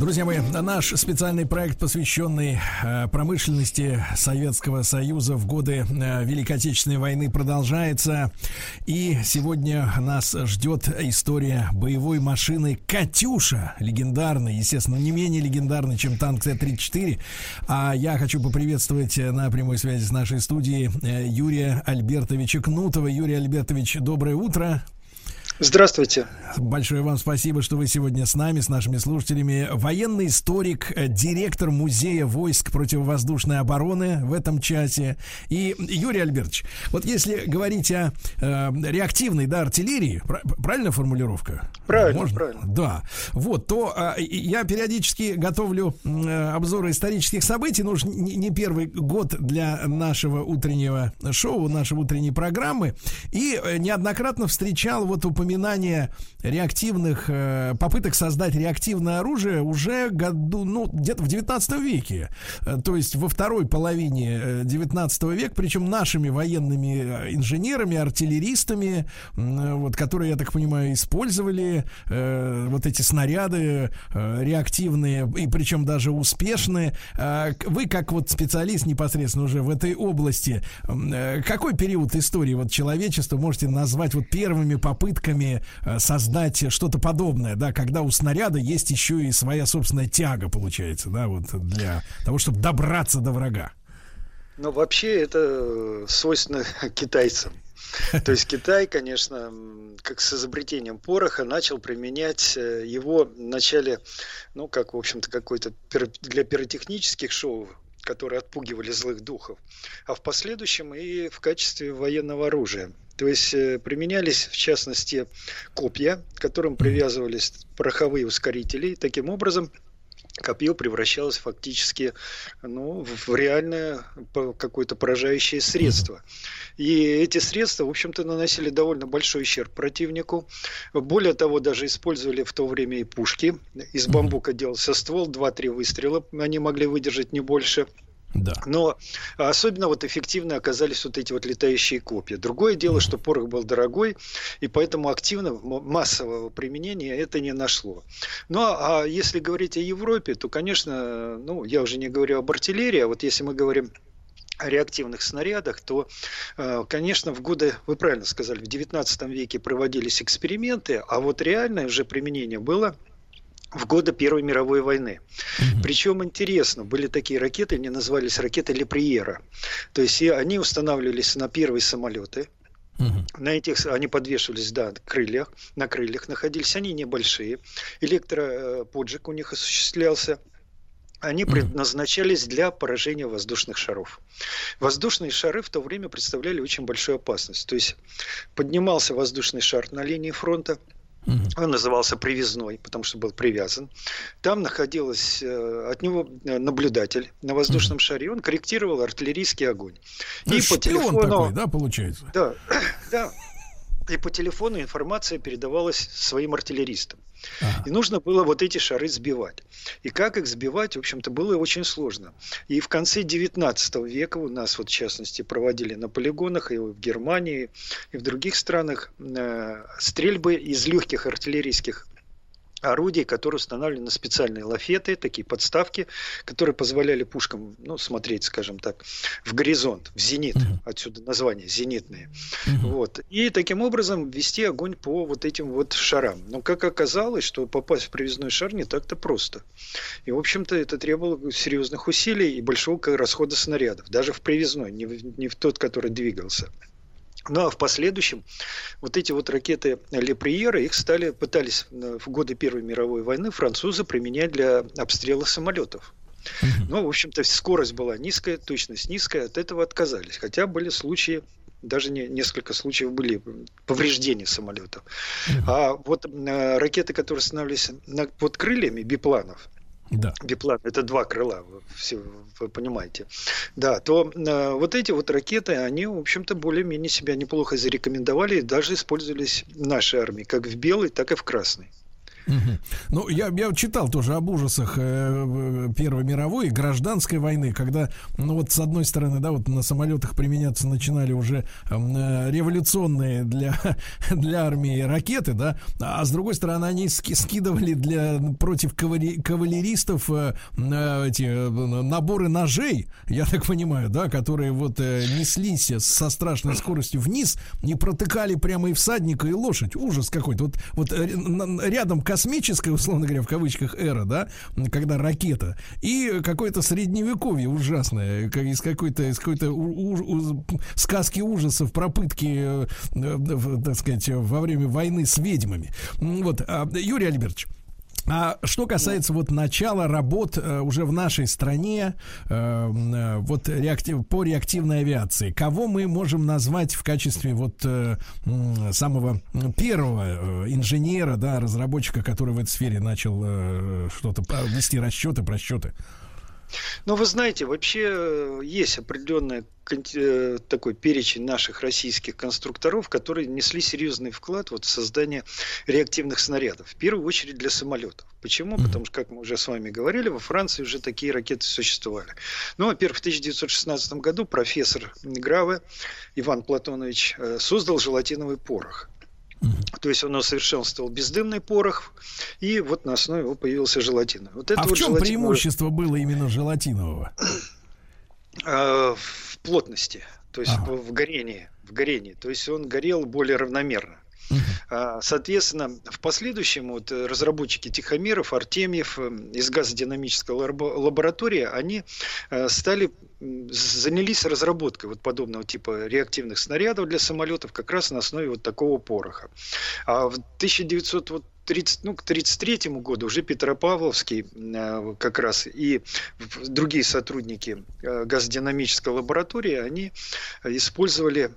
Друзья мои, наш специальный проект, посвященный э, промышленности Советского Союза в годы э, Великой Отечественной войны, продолжается. И сегодня нас ждет история боевой машины «Катюша». Легендарной, естественно, не менее легендарной, чем танк Т-34. А я хочу поприветствовать э, на прямой связи с нашей студией э, Юрия Альбертовича Кнутова. Юрий Альбертович, доброе утро. Здравствуйте. Большое вам спасибо, что вы сегодня с нами, с нашими слушателями. Военный историк, э, директор музея войск противовоздушной обороны в этом часе. И Юрий Альбертович, вот если говорить о э, реактивной да, артиллерии, пра- правильная формулировка? Правильно, Можно? правильно. Да. Вот, то и- я периодически готовлю э, обзоры исторических событий, ну уж не, не первый год для нашего утреннего шоу, нашей утренней программы. И э, неоднократно встречал вот упоминание упоминание реактивных э, попыток создать реактивное оружие уже году, ну, где-то в 19 веке. Э, то есть во второй половине э, 19 века, причем нашими военными э, инженерами, артиллеристами, м, вот, которые, я так понимаю, использовали э, вот эти снаряды э, реактивные, и причем даже успешные. К- вы, как вот специалист непосредственно уже в этой области, э, какой период истории вот человечества можете назвать вот первыми попытками э, создать что-то подобное, да, когда у снаряда есть еще и своя собственная тяга, получается, да, вот для того, чтобы добраться до врага. Ну, вообще это э, свойственно китайцам. То есть Китай, конечно, как с изобретением пороха, начал применять э, его в начале, ну, как, в общем-то, какой-то для пиротехнических шоу, которые отпугивали злых духов, а в последующем и в качестве военного оружия. То есть э, применялись, в частности, копья, к которым привязывались пороховые ускорители. Таким образом, копье превращалось фактически ну, в реальное какое-то поражающее средство. И эти средства, в общем-то, наносили довольно большой ущерб противнику. Более того, даже использовали в то время и пушки. Из бамбука делался ствол, 2-3 выстрела они могли выдержать не больше. Да. Но особенно вот эффективны оказались вот эти вот летающие копья. Другое дело, что порох был дорогой, и поэтому активного м- массового применения это не нашло. Ну а если говорить о Европе, то, конечно, ну я уже не говорю об артиллерии, а вот если мы говорим о реактивных снарядах, то, э, конечно, в годы, вы правильно сказали, в 19 веке проводились эксперименты, а вот реальное уже применение было в годы Первой мировой войны. Причем интересно, были такие ракеты, они назывались ракеты Леприера. То есть и они устанавливались на первые самолеты, на этих они подвешивались, да, на крыльях, на крыльях находились, они небольшие. Электроподжиг у них осуществлялся. Они предназначались для поражения воздушных шаров. Воздушные шары в то время представляли очень большую опасность. То есть поднимался воздушный шар на линии фронта, он назывался привязной, потому что был привязан. Там находилась э, от него э, наблюдатель на воздушном шаре. Он корректировал артиллерийский огонь. Ну, шпион такой, да, получается? Да, да. И по телефону информация передавалась своим артиллеристам. И нужно было вот эти шары сбивать. И как их сбивать, в общем-то, было очень сложно. И в конце 19 века у нас, вот в частности, проводили на полигонах и в Германии, и в других странах э, стрельбы из легких артиллерийских орудий, которые устанавливали на специальные лафеты, такие подставки, которые позволяли пушкам ну, смотреть, скажем так, в горизонт, в зенит. Отсюда название зенитные. Вот. И таким образом вести огонь по вот этим вот шарам. Но как оказалось, что попасть в привязной шар не так-то просто. И, в общем-то, это требовало серьезных усилий и большого расхода снарядов. Даже в привязной, не в, не в тот, который двигался. Ну а в последующем вот эти вот ракеты Леприера, их стали, пытались э, в годы Первой мировой войны французы применять для обстрела самолетов. Ну, в общем-то, скорость была низкая, точность низкая, от этого отказались. Хотя были случаи, даже не, несколько случаев были повреждения самолетов. А вот э, ракеты, которые останавливались на, под крыльями бипланов, да. биплан, это два крыла, вы, все, вы понимаете. Да, то э, вот эти вот ракеты, они, в общем-то, более-менее себя неплохо зарекомендовали и даже использовались в нашей армии, как в белой, так и в красной. Ну, я, я читал тоже об ужасах э, Первой мировой и гражданской войны, когда, ну вот с одной стороны, да, вот на самолетах применяться начинали уже э, революционные для, для армии ракеты, да, а с другой стороны они ски- скидывали для, против кавалеристов э, эти наборы ножей, я так понимаю, да, которые вот неслись со страшной скоростью вниз и протыкали прямо и всадника, и лошадь. Ужас какой-то. Вот, вот рядом космическая, условно говоря, в кавычках, эра, да, когда ракета, и какое-то средневековье ужасное, как из какой-то, из какой-то сказки ужасов про пытки, э, э, так сказать, во время войны с ведьмами. Вот, а, Юрий Альбертович, а что касается вот начала работ э, уже в нашей стране э, э, вот реактив, по реактивной авиации, кого мы можем назвать в качестве вот самого первого инженера, да, разработчика, который в этой сфере начал что-то вести расчеты, просчеты? Но вы знаете, вообще э, есть определенный э, такой перечень наших российских конструкторов, которые несли серьезный вклад вот в создание реактивных снарядов. В первую очередь для самолетов. Почему? Потому что, как мы уже с вами говорили, во Франции уже такие ракеты существовали. Ну, во-первых, в 1916 году профессор Граве Иван Платонович э, создал желатиновый порох. То есть он усовершенствовал бездымный порох, и вот на основе его появился желатин. Вот это а вот в чем желатиновое... преимущество было именно желатинового? А, в плотности, то есть ага. в, в горении. В горении. То есть он горел более равномерно. А, соответственно, в последующем вот разработчики Тихомиров, Артемьев э, из газодинамической лаборатории, они э, стали занялись разработкой вот подобного типа реактивных снарядов для самолетов как раз на основе вот такого пороха. А в 1930, ну, к 1933 году уже Петропавловский э, как раз и другие сотрудники газодинамической лаборатории, они использовали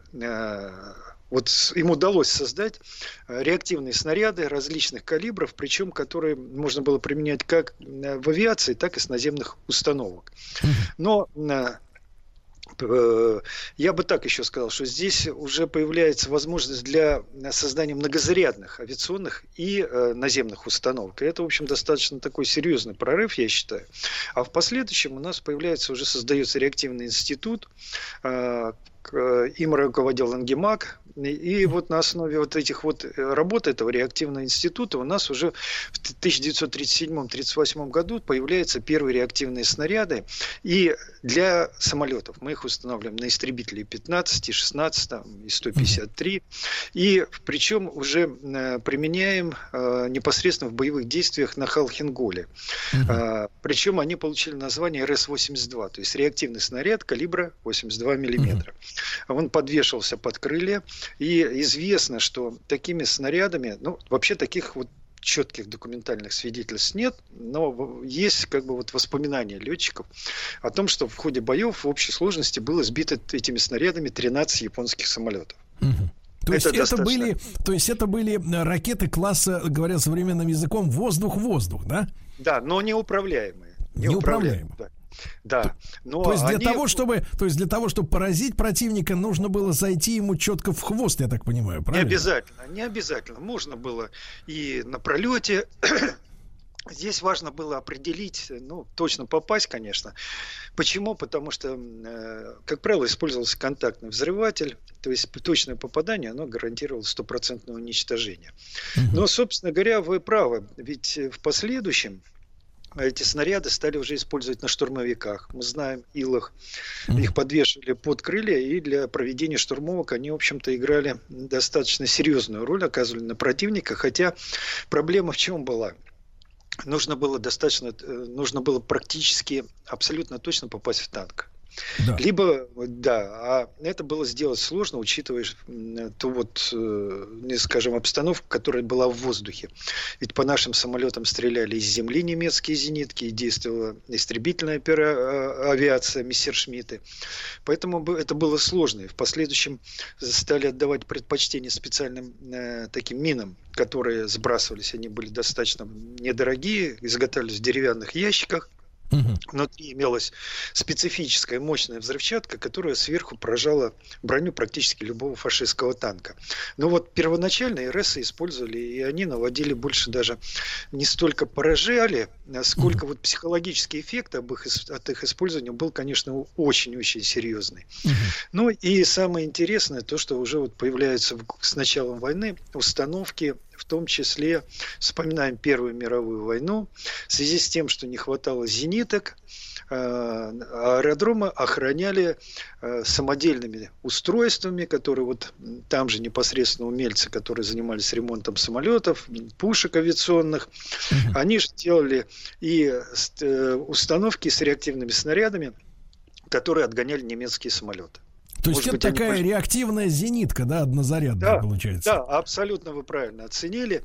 вот им удалось создать э, реактивные снаряды различных калибров, причем которые можно было применять как э, в авиации, так и с наземных установок. Но э, я бы так еще сказал, что здесь уже появляется возможность для создания многозарядных авиационных и наземных установок. И это, в общем, достаточно такой серьезный прорыв, я считаю. А в последующем у нас появляется, уже создается реактивный институт, им руководил Ангемак, и вот на основе вот этих вот э, работ этого реактивного института у нас уже в 1937-1938 году появляются первые реактивные снаряды. И для самолетов мы их устанавливаем на истребители 15, 16 и 153. И причем уже э, применяем э, непосредственно в боевых действиях на Халхинголе. А, причем они получили название РС-82, то есть реактивный снаряд калибра 82 миллиметра. Он подвешивался под крылья. И известно, что такими снарядами, ну, вообще таких вот четких документальных свидетельств нет, но есть как бы вот воспоминания летчиков о том, что в ходе боев в общей сложности было сбито этими снарядами 13 японских самолетов. Угу. То есть это, это были, то есть это были ракеты класса, говоря современным языком, воздух-воздух, да? Да, но неуправляемые. Неуправляемые. Да. Да. Но то есть для они... того, чтобы, то есть для того, чтобы поразить противника, нужно было зайти ему четко в хвост, я так понимаю, правильно? Не обязательно, не обязательно. Можно было и на пролете. Здесь важно было определить, ну, точно попасть, конечно. Почему? Потому что, э, как правило, использовался контактный взрыватель, то есть точное попадание, оно гарантировало стопроцентное уничтожение. Но, собственно говоря, вы правы, ведь в последующем эти снаряды стали уже использовать на штурмовиках. Мы знаем, Илах их подвешивали под крылья, и для проведения штурмовок они, в общем-то, играли достаточно серьезную роль, оказывали на противника, хотя проблема в чем была? Нужно было достаточно, э, нужно было практически абсолютно точно попасть в танк. Да. Либо, да, а это было сделать сложно, учитывая ту вот, э, скажем, обстановку, которая была в воздухе. Ведь по нашим самолетам стреляли из земли немецкие зенитки, и действовала истребительная а, авиация Мессершмитты. Поэтому это было сложно. И в последующем стали отдавать предпочтение специальным э, таким минам, которые сбрасывались. Они были достаточно недорогие, изготавливались в деревянных ящиках. Угу. Внутри имелась специфическая мощная взрывчатка, которая сверху поражала броню практически любого фашистского танка. Но вот первоначально РС использовали, и они наводили больше даже не столько поражали, а сколько угу. вот психологический эффект об их, от их использования был, конечно, очень-очень серьезный. Угу. Ну и самое интересное, то, что уже вот появляются с началом войны установки в том числе вспоминаем Первую мировую войну, в связи с тем, что не хватало зениток, э, аэродромы охраняли э, самодельными устройствами, которые вот там же непосредственно умельцы, которые занимались ремонтом самолетов, пушек авиационных, они же делали и э, установки с реактивными снарядами, которые отгоняли немецкие самолеты. То есть это быть, такая они... реактивная зенитка, да, однозарядная да, получается. Да, абсолютно вы правильно оценили.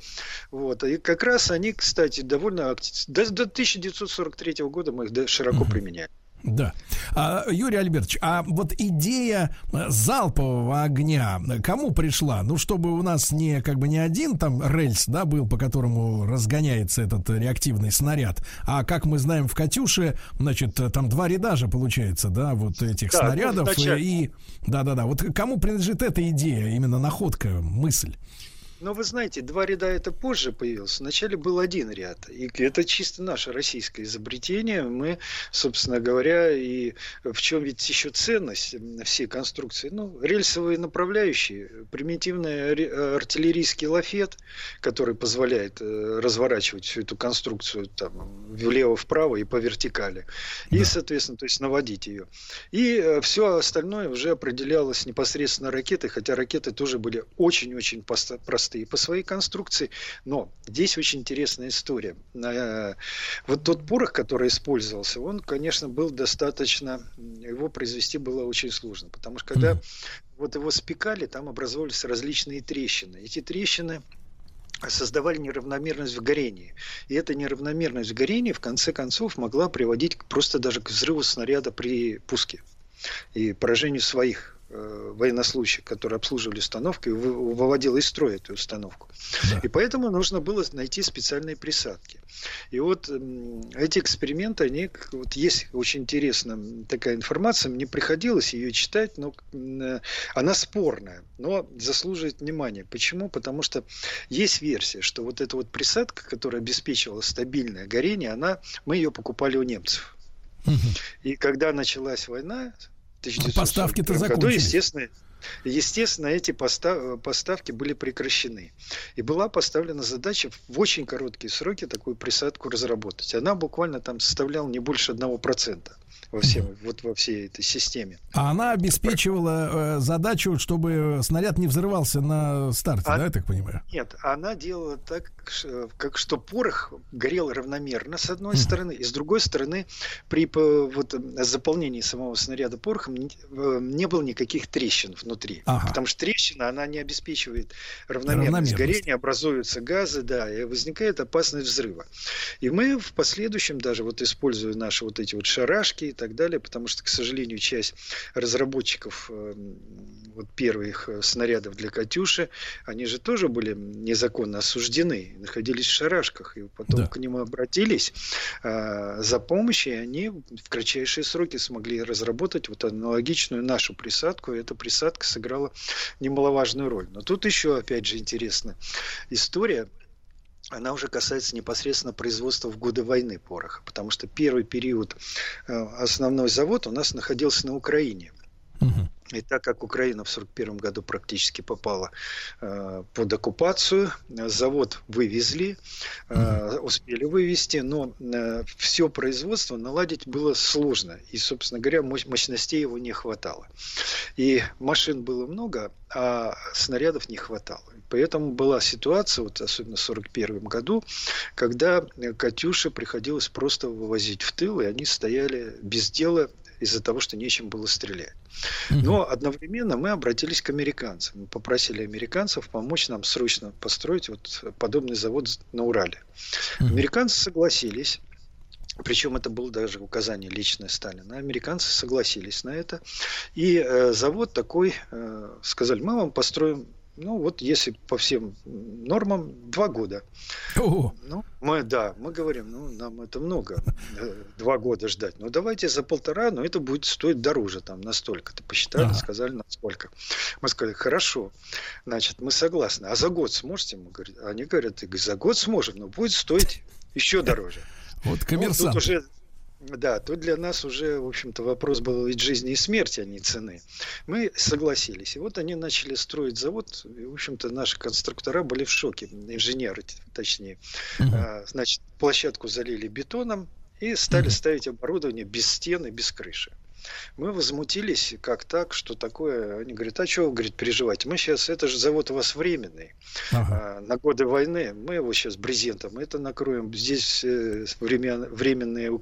Вот. И как раз они, кстати, довольно... До, до 1943 года мы их широко uh-huh. применяли. Да. А, Юрий Альбертович, а вот идея э, залпового огня кому пришла? Ну, чтобы у нас не как бы не один там рельс, да, был, по которому разгоняется этот реактивный снаряд, а как мы знаем в Катюше, значит, там два ряда же получается, да, вот этих Да, снарядов ну, вначале. и да-да-да. Вот кому принадлежит эта идея, именно находка, мысль? Но вы знаете, два ряда это позже появилось. Вначале был один ряд. И это чисто наше российское изобретение. Мы, собственно говоря, и в чем ведь еще ценность всей конструкции? Ну, рельсовые направляющие, примитивный артиллерийский лафет, который позволяет э, разворачивать всю эту конструкцию там влево-вправо и по вертикали. И, соответственно, то есть наводить ее. И все остальное уже определялось непосредственно ракетой, хотя ракеты тоже были очень-очень поста- простые по своей конструкции. Но здесь очень интересная история. Э, Вот тот порох, который использовался, он, конечно, был достаточно... Его произвести было очень сложно. Потому что когда вот его спекали, там образовались различные трещины. Эти трещины создавали неравномерность в горении. И эта неравномерность в горении в конце концов могла приводить просто даже к взрыву снаряда при пуске и поражению своих военнослужащих, которые обслуживали установку и вы- выводила из строя эту установку. И поэтому нужно было найти специальные присадки. И вот эти эксперименты, они, вот есть очень интересная такая информация, мне приходилось ее читать, но э, она спорная, но заслуживает внимания. Почему? Потому что есть версия, что вот эта вот присадка, которая обеспечивала стабильное горение, она, мы ее покупали у немцев. И когда началась война, в 1941 Поставки-то году, закончились. естественно, Естественно, эти поста- поставки были прекращены. И была поставлена задача в очень короткие сроки такую присадку разработать. Она буквально там составляла не больше 1% во, всем, вот во всей этой системе. А она обеспечивала э, задачу, чтобы снаряд не взрывался на старте, А- да, я так понимаю? Нет, она делала так, как что порох горел равномерно с одной стороны, и с другой стороны при вот, заполнении самого снаряда порохом не, э, не было никаких трещин внутри. Ага. Потому что трещина, она не обеспечивает равномерность, Равномерность. горения, образуются газы, да, и возникает опасность взрыва. И мы в последующем даже вот используя наши вот эти вот шарашки так далее, потому что, к сожалению, часть разработчиков э, вот первых э, снарядов для «Катюши», они же тоже были незаконно осуждены, находились в шарашках, и потом Да. к ним обратились э, за помощью, и они в кратчайшие сроки смогли разработать вот аналогичную нашу присадку, и эта присадка сыграла немаловажную роль. Но тут еще, опять же, интересная история, она уже касается непосредственно производства в годы войны пороха, потому что первый период э, основной завод у нас находился на Украине. И так как Украина в 1941 году практически попала э, под оккупацию, завод вывезли, э, успели вывести, но э, все производство наладить было сложно. И, собственно говоря, мощ- мощностей его не хватало. И машин было много, а снарядов не хватало. Поэтому была ситуация, вот особенно в 1941 году, когда «Катюши» приходилось просто вывозить в тыл, и они стояли без дела из-за того, что нечем было стрелять. Но одновременно мы обратились к американцам. Мы попросили американцев помочь нам срочно построить вот подобный завод на Урале. Американцы согласились. Причем это было даже указание личное Сталина. Американцы согласились на это. И э, завод такой, э, сказали, мы вам построим, ну вот если по всем нормам, два года. Ого. Ну, мы, да, мы говорим, ну, нам это много, э, два года ждать. Ну, давайте за полтора, но это будет стоить дороже, там, настолько-то. Посчитали, Ага. сказали, насколько. Мы сказали, хорошо, значит, мы согласны. А за год сможете? Мы говорим, они говорят, «И за год сможем, но будет стоить еще дороже. Вот Ну, коммерсант. тут уже, да, тут для нас уже, в общем-то, вопрос был ведь жизни и смерти, а не цены. Мы согласились. И вот они начали строить завод. И, в общем-то, наши конструктора были в шоке, инженеры, точнее. А, Значит, площадку залили бетоном и стали ставить оборудование без стены, без крыши. Мы возмутились, как так, что такое. Они говорят, а что вы, говорит, переживать? Мы сейчас, это же завод у вас временный, ага. а, на годы войны. Мы его сейчас брезентом, это накроем. Здесь э, времен, временные э,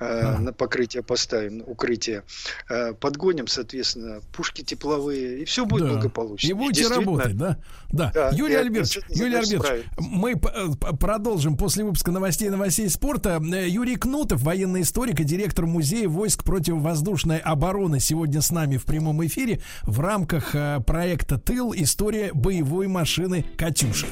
ага. покрытия поставим, укрытие. Э, подгоним, соответственно, пушки тепловые, и все будет да. благополучно. И будете работать, да? Да. да Юрий Альбертович, Юрий Альбертович, мы э, продолжим после выпуска новостей новостей спорта. Э, Юрий Кнутов, военный историк и директор музея войск противовоздушной обороны, сегодня с нами в прямом эфире в рамках э, проекта «Тыл. История боевой машины «Катюша».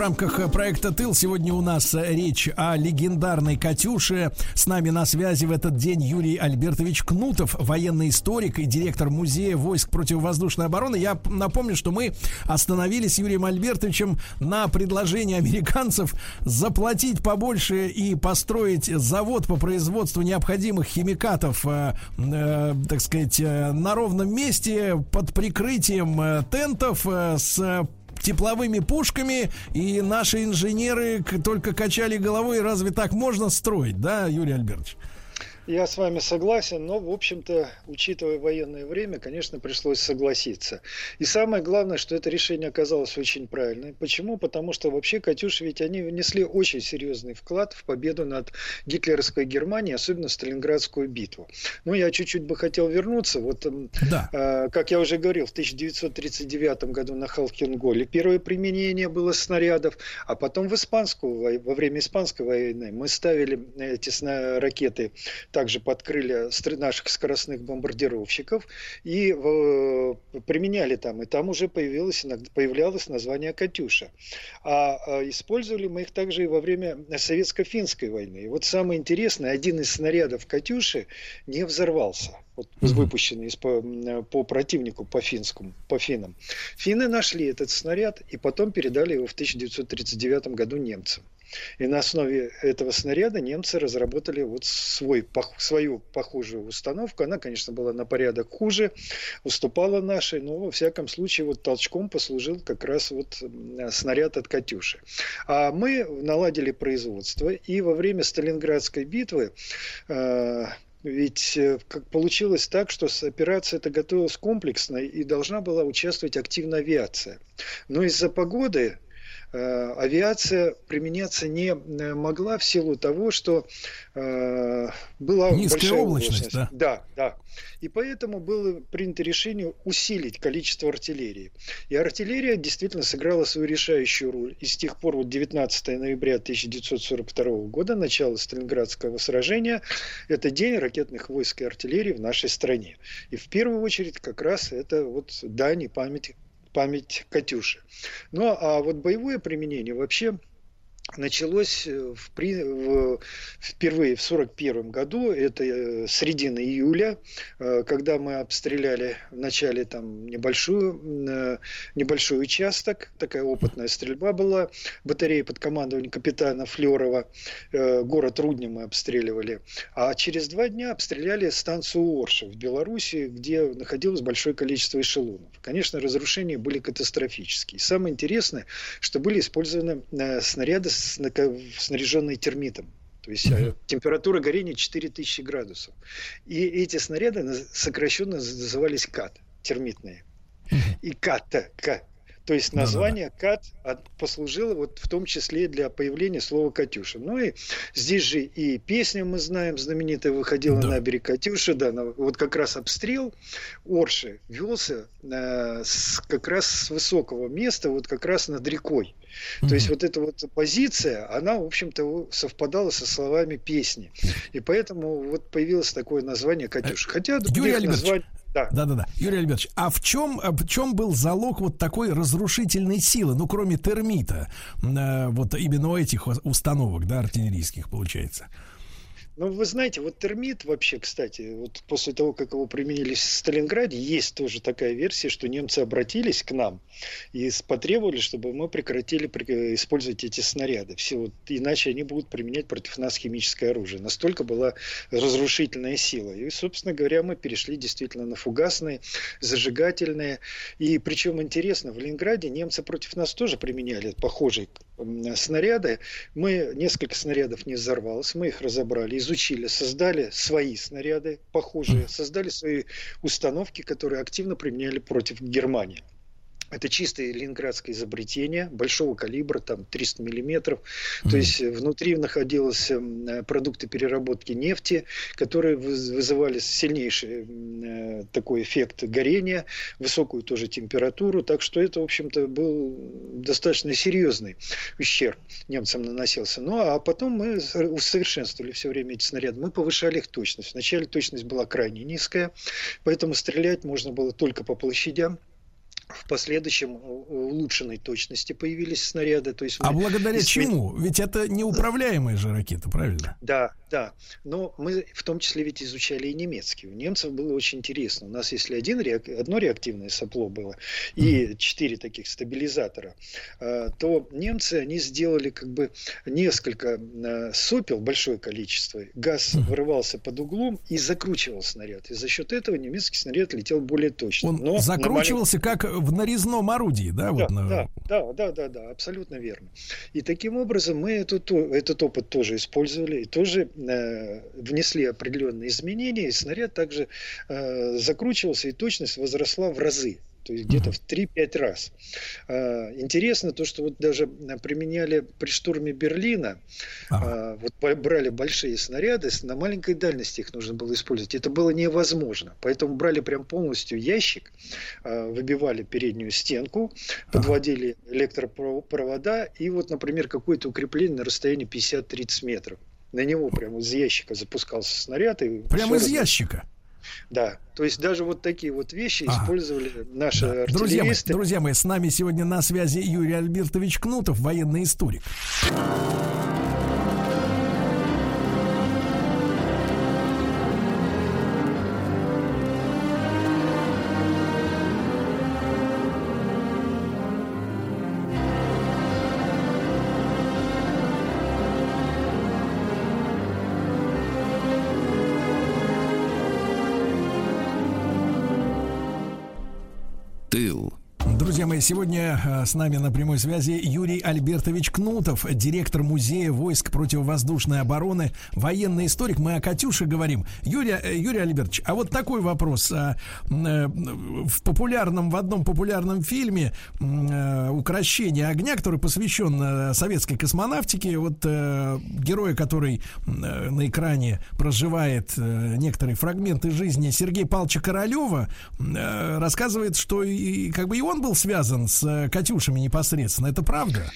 Рамках э, проекта «Тыл» сегодня у нас э, речь о легендарной «Катюше». С нами на связи в этот день Юрий Альбертович Кнутов, военный историк и директор Музея войск противовоздушной обороны. Я напомню, что мы остановились с Юрием Альбертовичем на предложении американцев заплатить побольше и построить завод по производству необходимых химикатов, э, э, так сказать, на ровном месте под прикрытием э, тентов э, с тепловыми пушками, и наши инженеры только качали головой, разве так можно строить, да, Юрий Альбертович? Я с вами согласен, но, в общем-то, учитывая военное время, конечно, пришлось согласиться. И самое главное, что это решение оказалось очень правильным. Почему? Потому что вообще «Катюши» ведь они внесли очень серьезный вклад в победу над гитлеровской Германией, особенно в Сталинградскую битву. Ну, я чуть-чуть бы хотел вернуться. Вот, да. э, как я уже говорил, в 1939 году на Халкинголе первое применение было снарядов, а потом в испанскую, во время испанской войны мы ставили эти ракеты также под крылья наших скоростных бомбардировщиков и э, применяли там. И там уже появилось, появлялось название «Катюша». А, а использовали мы их также и во время советско-финской войны. И вот самое интересное, один из снарядов «Катюши» не взорвался вот, выпущенный из, по, по противнику, по финскому, по финнам. Финны нашли этот снаряд и потом передали его в 1939 году немцам. И на основе этого снаряда немцы разработали вот свой, свою похожую установку. Она, конечно, была на порядок хуже, уступала нашей, но во всяком случае вот толчком послужил как раз вот снаряд от «Катюши». А мы наладили производство, и во время Сталинградской битвы э, ведь э, как получилось так, что операция эта готовилась комплексно и должна была участвовать активно авиация. Но из-за погоды авиация применяться не э, могла в силу того, что э, была Низкая большая облачность. Да? да, да. И поэтому было принято решение усилить количество артиллерии. И артиллерия действительно сыграла свою решающую роль. И с тех пор, вот 19 ноября 1942 года, начало Сталинградского сражения, это день ракетных войск и артиллерии в нашей стране. И в первую очередь как раз это вот дань и память память Катюши. Ну а вот боевое применение вообще началось э, в, в, впервые в 1941 году, это э, середина июля, э, когда мы обстреляли вначале там небольшую, небольшой участок, такая опытная стрельба была, батарея под командованием капитана Флерова, город Рудни мы обстреливали, а через два дня обстреляли станцию Орша в Беларуси, где находилось большое количество эшелонов. Конечно, разрушения были катастрофические. Самое интересное, что были использованы снаряды снаряженные термитом. То есть uh-huh. температура горения 4000 градусов. И эти снаряды сокращенно назывались КАТ, термитные. Uh-huh. И КАТ, К, то есть название КАТ послужило вот в том числе для появления слова «Катюша». Ну и здесь же и песня, мы знаем, знаменитая выходила да. на берег Катюша, да, вот как раз обстрел Орши велся э, с, как раз с высокого места, вот как раз над рекой. Mm-hmm. То есть вот эта вот позиция, она, в общем-то, совпадала со словами песни. И поэтому вот появилось такое название «Катюша». Хотя Юрий названий... Да. да, да, да. Юрий Альбертович, а в чем, в чем был залог вот такой разрушительной силы, ну, кроме термита, э, вот именно у этих установок, да, артиллерийских, получается? Ну, вы знаете, вот термит вообще, кстати, вот после того, как его применили в Сталинграде, есть тоже такая версия, что немцы обратились к нам и потребовали, чтобы мы прекратили использовать эти снаряды. Все, вот, иначе они будут применять против нас химическое оружие. Настолько была разрушительная сила. И, собственно говоря, мы перешли действительно на фугасные, зажигательные. И причем интересно, в Ленинграде немцы против нас тоже применяли похожие снаряды. Мы, несколько снарядов не взорвалось, мы их разобрали, изучили, создали свои снаряды похожие, создали свои установки, которые активно применяли против Германии. Это чистое ленинградское изобретение большого калибра, там 300 миллиметров. Mm-hmm. То есть внутри находились эм, продукты переработки нефти, которые вызывали сильнейший э, такой эффект горения, высокую тоже температуру. Так что это, в общем-то, был достаточно серьезный ущерб немцам наносился. Ну, а потом мы усовершенствовали все время эти снаряды. Мы повышали их точность. Вначале точность была крайне низкая, поэтому стрелять можно было только по площадям в последующем улучшенной точности появились снаряды. То есть а благодаря из... чему? Ведь это неуправляемые же ракеты, правильно? Да, да. Но мы в том числе ведь изучали и немецкие. У немцев было очень интересно. У нас если один реак... одно реактивное сопло было и четыре таких стабилизатора, а, то немцы, они сделали как бы несколько а, сопел, большое количество. Газ вырывался под углом и закручивал снаряд. И за счет этого немецкий снаряд летел более точно. Он Но закручивался маленьком... как в нарезном орудии, да? Да, вот на... да, да, да, да, да, абсолютно верно. И таким образом мы этот, этот опыт тоже использовали и тоже э, внесли определенные изменения, и снаряд также э, закручивался, и точность возросла в разы то есть где-то в 3-5 раз. А, интересно то, что вот даже применяли при штурме Берлина, ага. вот брали большие снаряды, на маленькой дальности их нужно было использовать. Это было невозможно. Поэтому брали прям полностью ящик, а, выбивали переднюю стенку, подводили электропровода и вот, например, какое-то укрепление на расстоянии 50-30 метров. На него прямо из ящика запускался снаряд. И прямо из ящика? Да, то есть даже вот такие вот вещи ага. использовали наши да. друзья мои, друзья мои, с нами сегодня на связи Юрий Альбертович Кнутов, военный историк. тыл – Сегодня э, с нами на прямой связи Юрий Альбертович Кнутов, директор музея войск противовоздушной обороны, военный историк. Мы о Катюше говорим. Юрий, э, Юрий Альбертович, а вот такой вопрос. А, э, в популярном, в одном популярном фильме «Укращение огня», который посвящен советской космонавтике, вот герой, который на экране проживает некоторые фрагменты жизни Сергея Павловича Королева, рассказывает, что и, как бы и он был связан связан с э, Катюшами непосредственно. Это правда?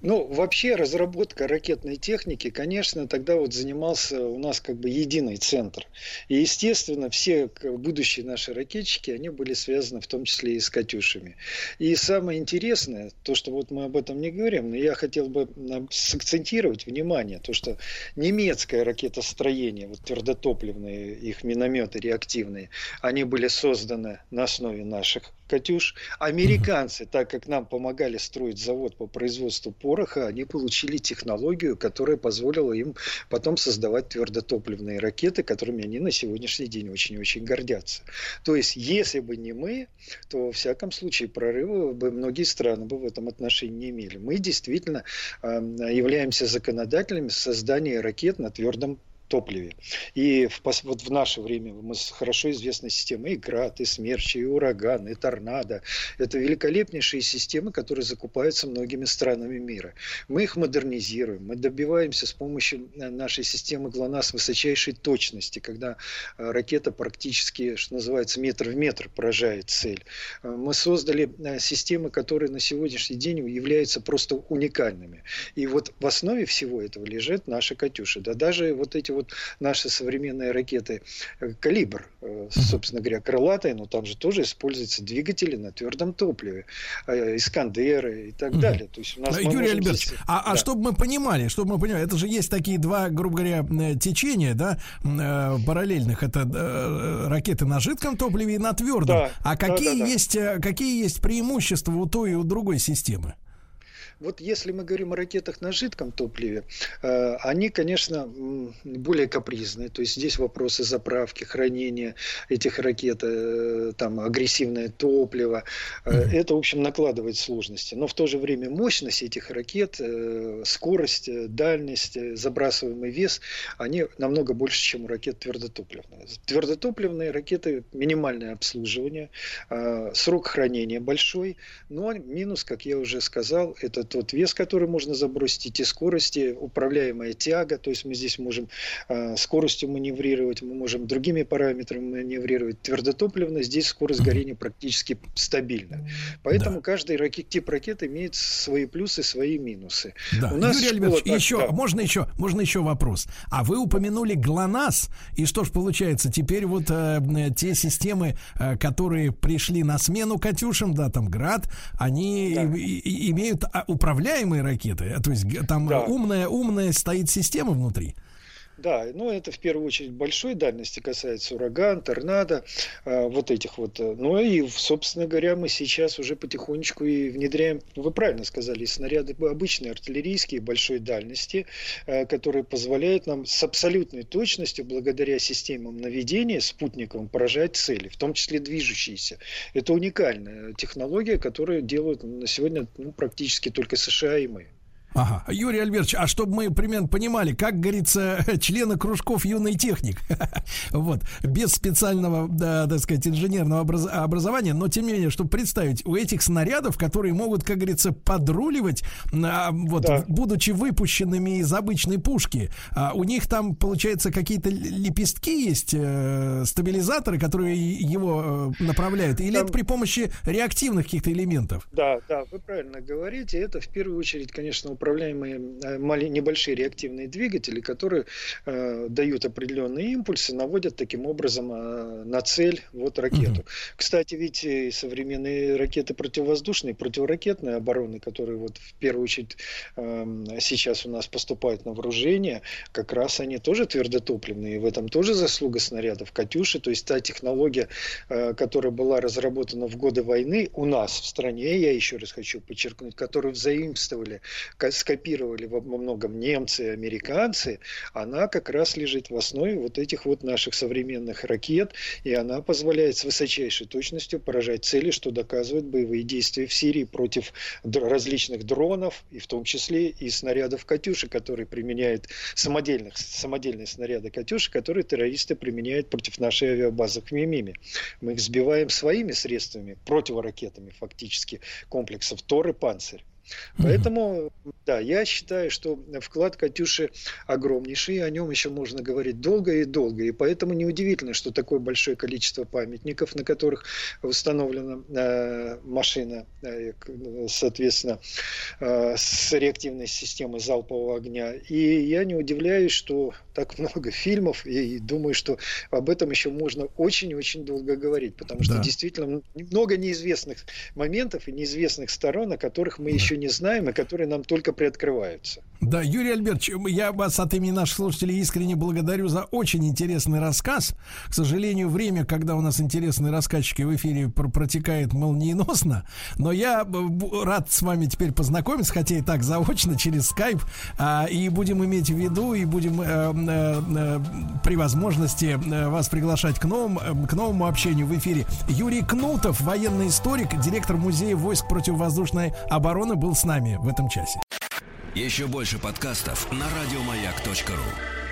Ну, вообще разработка ракетной техники, конечно, тогда вот занимался у нас как бы единый центр. И, естественно, все будущие наши ракетчики, они были связаны в том числе и с «Катюшами». И самое интересное, то, что вот мы об этом не говорим, но я хотел бы сакцентировать внимание, то, что немецкое ракетостроение, вот твердотопливные их минометы реактивные, они были созданы на основе наших «Катюш». Американцы, так как нам помогали строить завод по производству пороха, они получили технологию, которая позволила им потом создавать твердотопливные ракеты, которыми они на сегодняшний день очень-очень гордятся. То есть, если бы не мы, то во всяком случае прорыва бы многие страны бы в этом отношении не имели. Мы действительно э, являемся законодателями создания ракет на твердом топливе. И в, вот в наше время мы хорошо известны системы и град, и смерч, и ураган, и торнадо. Это великолепнейшие системы, которые закупаются многими странами мира. Мы их модернизируем, мы добиваемся с помощью э, нашей системы ГЛОНАСС высочайшей точности, когда э, ракета практически, что называется, метр в метр поражает цель. Э, мы создали системы, которые на сегодняшний день являются просто уникальными. И вот в основе всего этого лежит наша «Катюша». Да даже вот эти вот наши современные ракеты э, «Калибр», э, собственно говоря, крылатые, но там же тоже используются двигатели на твердом топливе, э, «Искандеры» и так далее. То есть у нас Юрий Альбертович, здесь- а, а Да. чтобы мы понимали, чтобы мы понимали, это же есть такие два, грубо говоря, течения, да, параллельных. Это ракеты на жидком топливе и на твердом. Да, а да, какие да, да. есть, э, какие есть преимущества у той и у другой системы? Вот если мы говорим о ракетах на жидком топливе, э, они, конечно, более капризные. То есть здесь вопросы заправки, хранения этих ракет, э, там агрессивное топливо. Э, Это, в общем, накладывает сложности. Но в то же время мощность этих ракет, скорость, дальность, забрасываемый вес, они намного больше, чем у ракет твердотопливных. Твердотопливные ракеты минимальное обслуживание, срок хранения большой, но минус, как я уже сказал, это тот вес, который можно забросить, и скорости, управляемая тяга, то есть мы здесь можем э, скоростью маневрировать, мы можем другими параметрами маневрировать. Твердотопливно здесь скорость горения практически стабильна. Поэтому каждый ракет, тип ракет имеет свои плюсы, свои минусы. Да. У нас Юрий Альбертович, так- еще, да. можно еще, можно еще вопрос. А вы упомянули ГЛОНАСС, и что ж получается, теперь вот э, э, те системы, э, которые пришли на смену «Катюшам», да, там «Град», они и- и- имеют а, управляемые ракеты, э, то есть там Да. умная, умная стоит система внутри. Да, ну это в первую очередь большой дальности касается ураган, торнадо, э, вот этих вот. Ну и, собственно говоря, мы сейчас уже потихонечку и внедряем, вы правильно сказали, снаряды обычные артиллерийские большой дальности, э, которые позволяют нам с абсолютной точностью, благодаря системам наведения спутниковым, поражать цели, в том числе движущиеся. Это уникальная технология, которую делают на сегодня ну, практически только США и мы. Ага. Юрий Альбертович, а чтобы мы примерно понимали, как говорится, члены кружков юный техник, вот, без специального, да, так сказать, инженерного образ- образования, но тем не менее, чтобы представить, у этих снарядов, которые могут, как говорится, подруливать, а, вот, будучи выпущенными из обычной пушки, а, у них там, получается, какие-то лепестки есть, э, стабилизаторы, которые его э, направляют, или это при помощи реактивных каких-то элементов? Да, да, вы правильно говорите. Это в первую очередь, конечно, управляемые э, небольшие реактивные двигатели, которые э, дают определенные импульсы, наводят таким образом э, на цель вот ракету. Кстати, ведь и современные ракеты противовоздушной, противоракетной обороны, которые вот в первую очередь э, сейчас у нас поступают на вооружение, как раз они тоже твердотопливные. И в этом тоже заслуга снарядов Катюши. То есть та технология, которая была разработана в годы войны у нас в стране, я еще раз хочу подчеркнуть, которую взаимствовали, скопировали во многом немцы и американцы, она как раз лежит в основе вот этих вот наших современных ракет, и она позволяет с высочайшей точностью поражать цели, что доказывает боевые действия в Сирии против различных дронов, и в том числе и снарядов «Катюши», которые применяют самодельных, самодельные снаряды «Катюши», которые террористы применяют против нашей авиабазы в Мимиме. Мы их сбиваем своими средствами, противоракетами фактически, комплексов «Тор» и «Панцирь». Поэтому, да, я считаю, что вклад Катюши огромнейший, и о нем еще можно говорить долго и долго. И поэтому неудивительно, что такое большое количество памятников, на которых установлена э, машина, э, соответственно, э, с реактивной системой залпового огня. И я не удивляюсь, что так много фильмов, и думаю, что об этом еще можно очень-очень долго говорить, потому что Да. действительно много неизвестных моментов и неизвестных сторон, о которых мы еще не знаем, и которые нам только приоткрываются. Да, Юрий Альбертович, я вас от имени наших слушателей искренне благодарю за очень интересный рассказ. К сожалению, время, когда у нас интересные рассказчики в эфире пр- протекает молниеносно, но я рад с вами теперь познакомиться, хотя и так заочно, через скайп, а, и будем иметь в виду, и будем э, э, э, при возможности вас приглашать к новому, к новому общению в эфире. Юрий Кнутов, военный историк, директор музея войск противовоздушной обороны, был с нами в этом часе. Еще больше подкастов на радиомаяк.ру.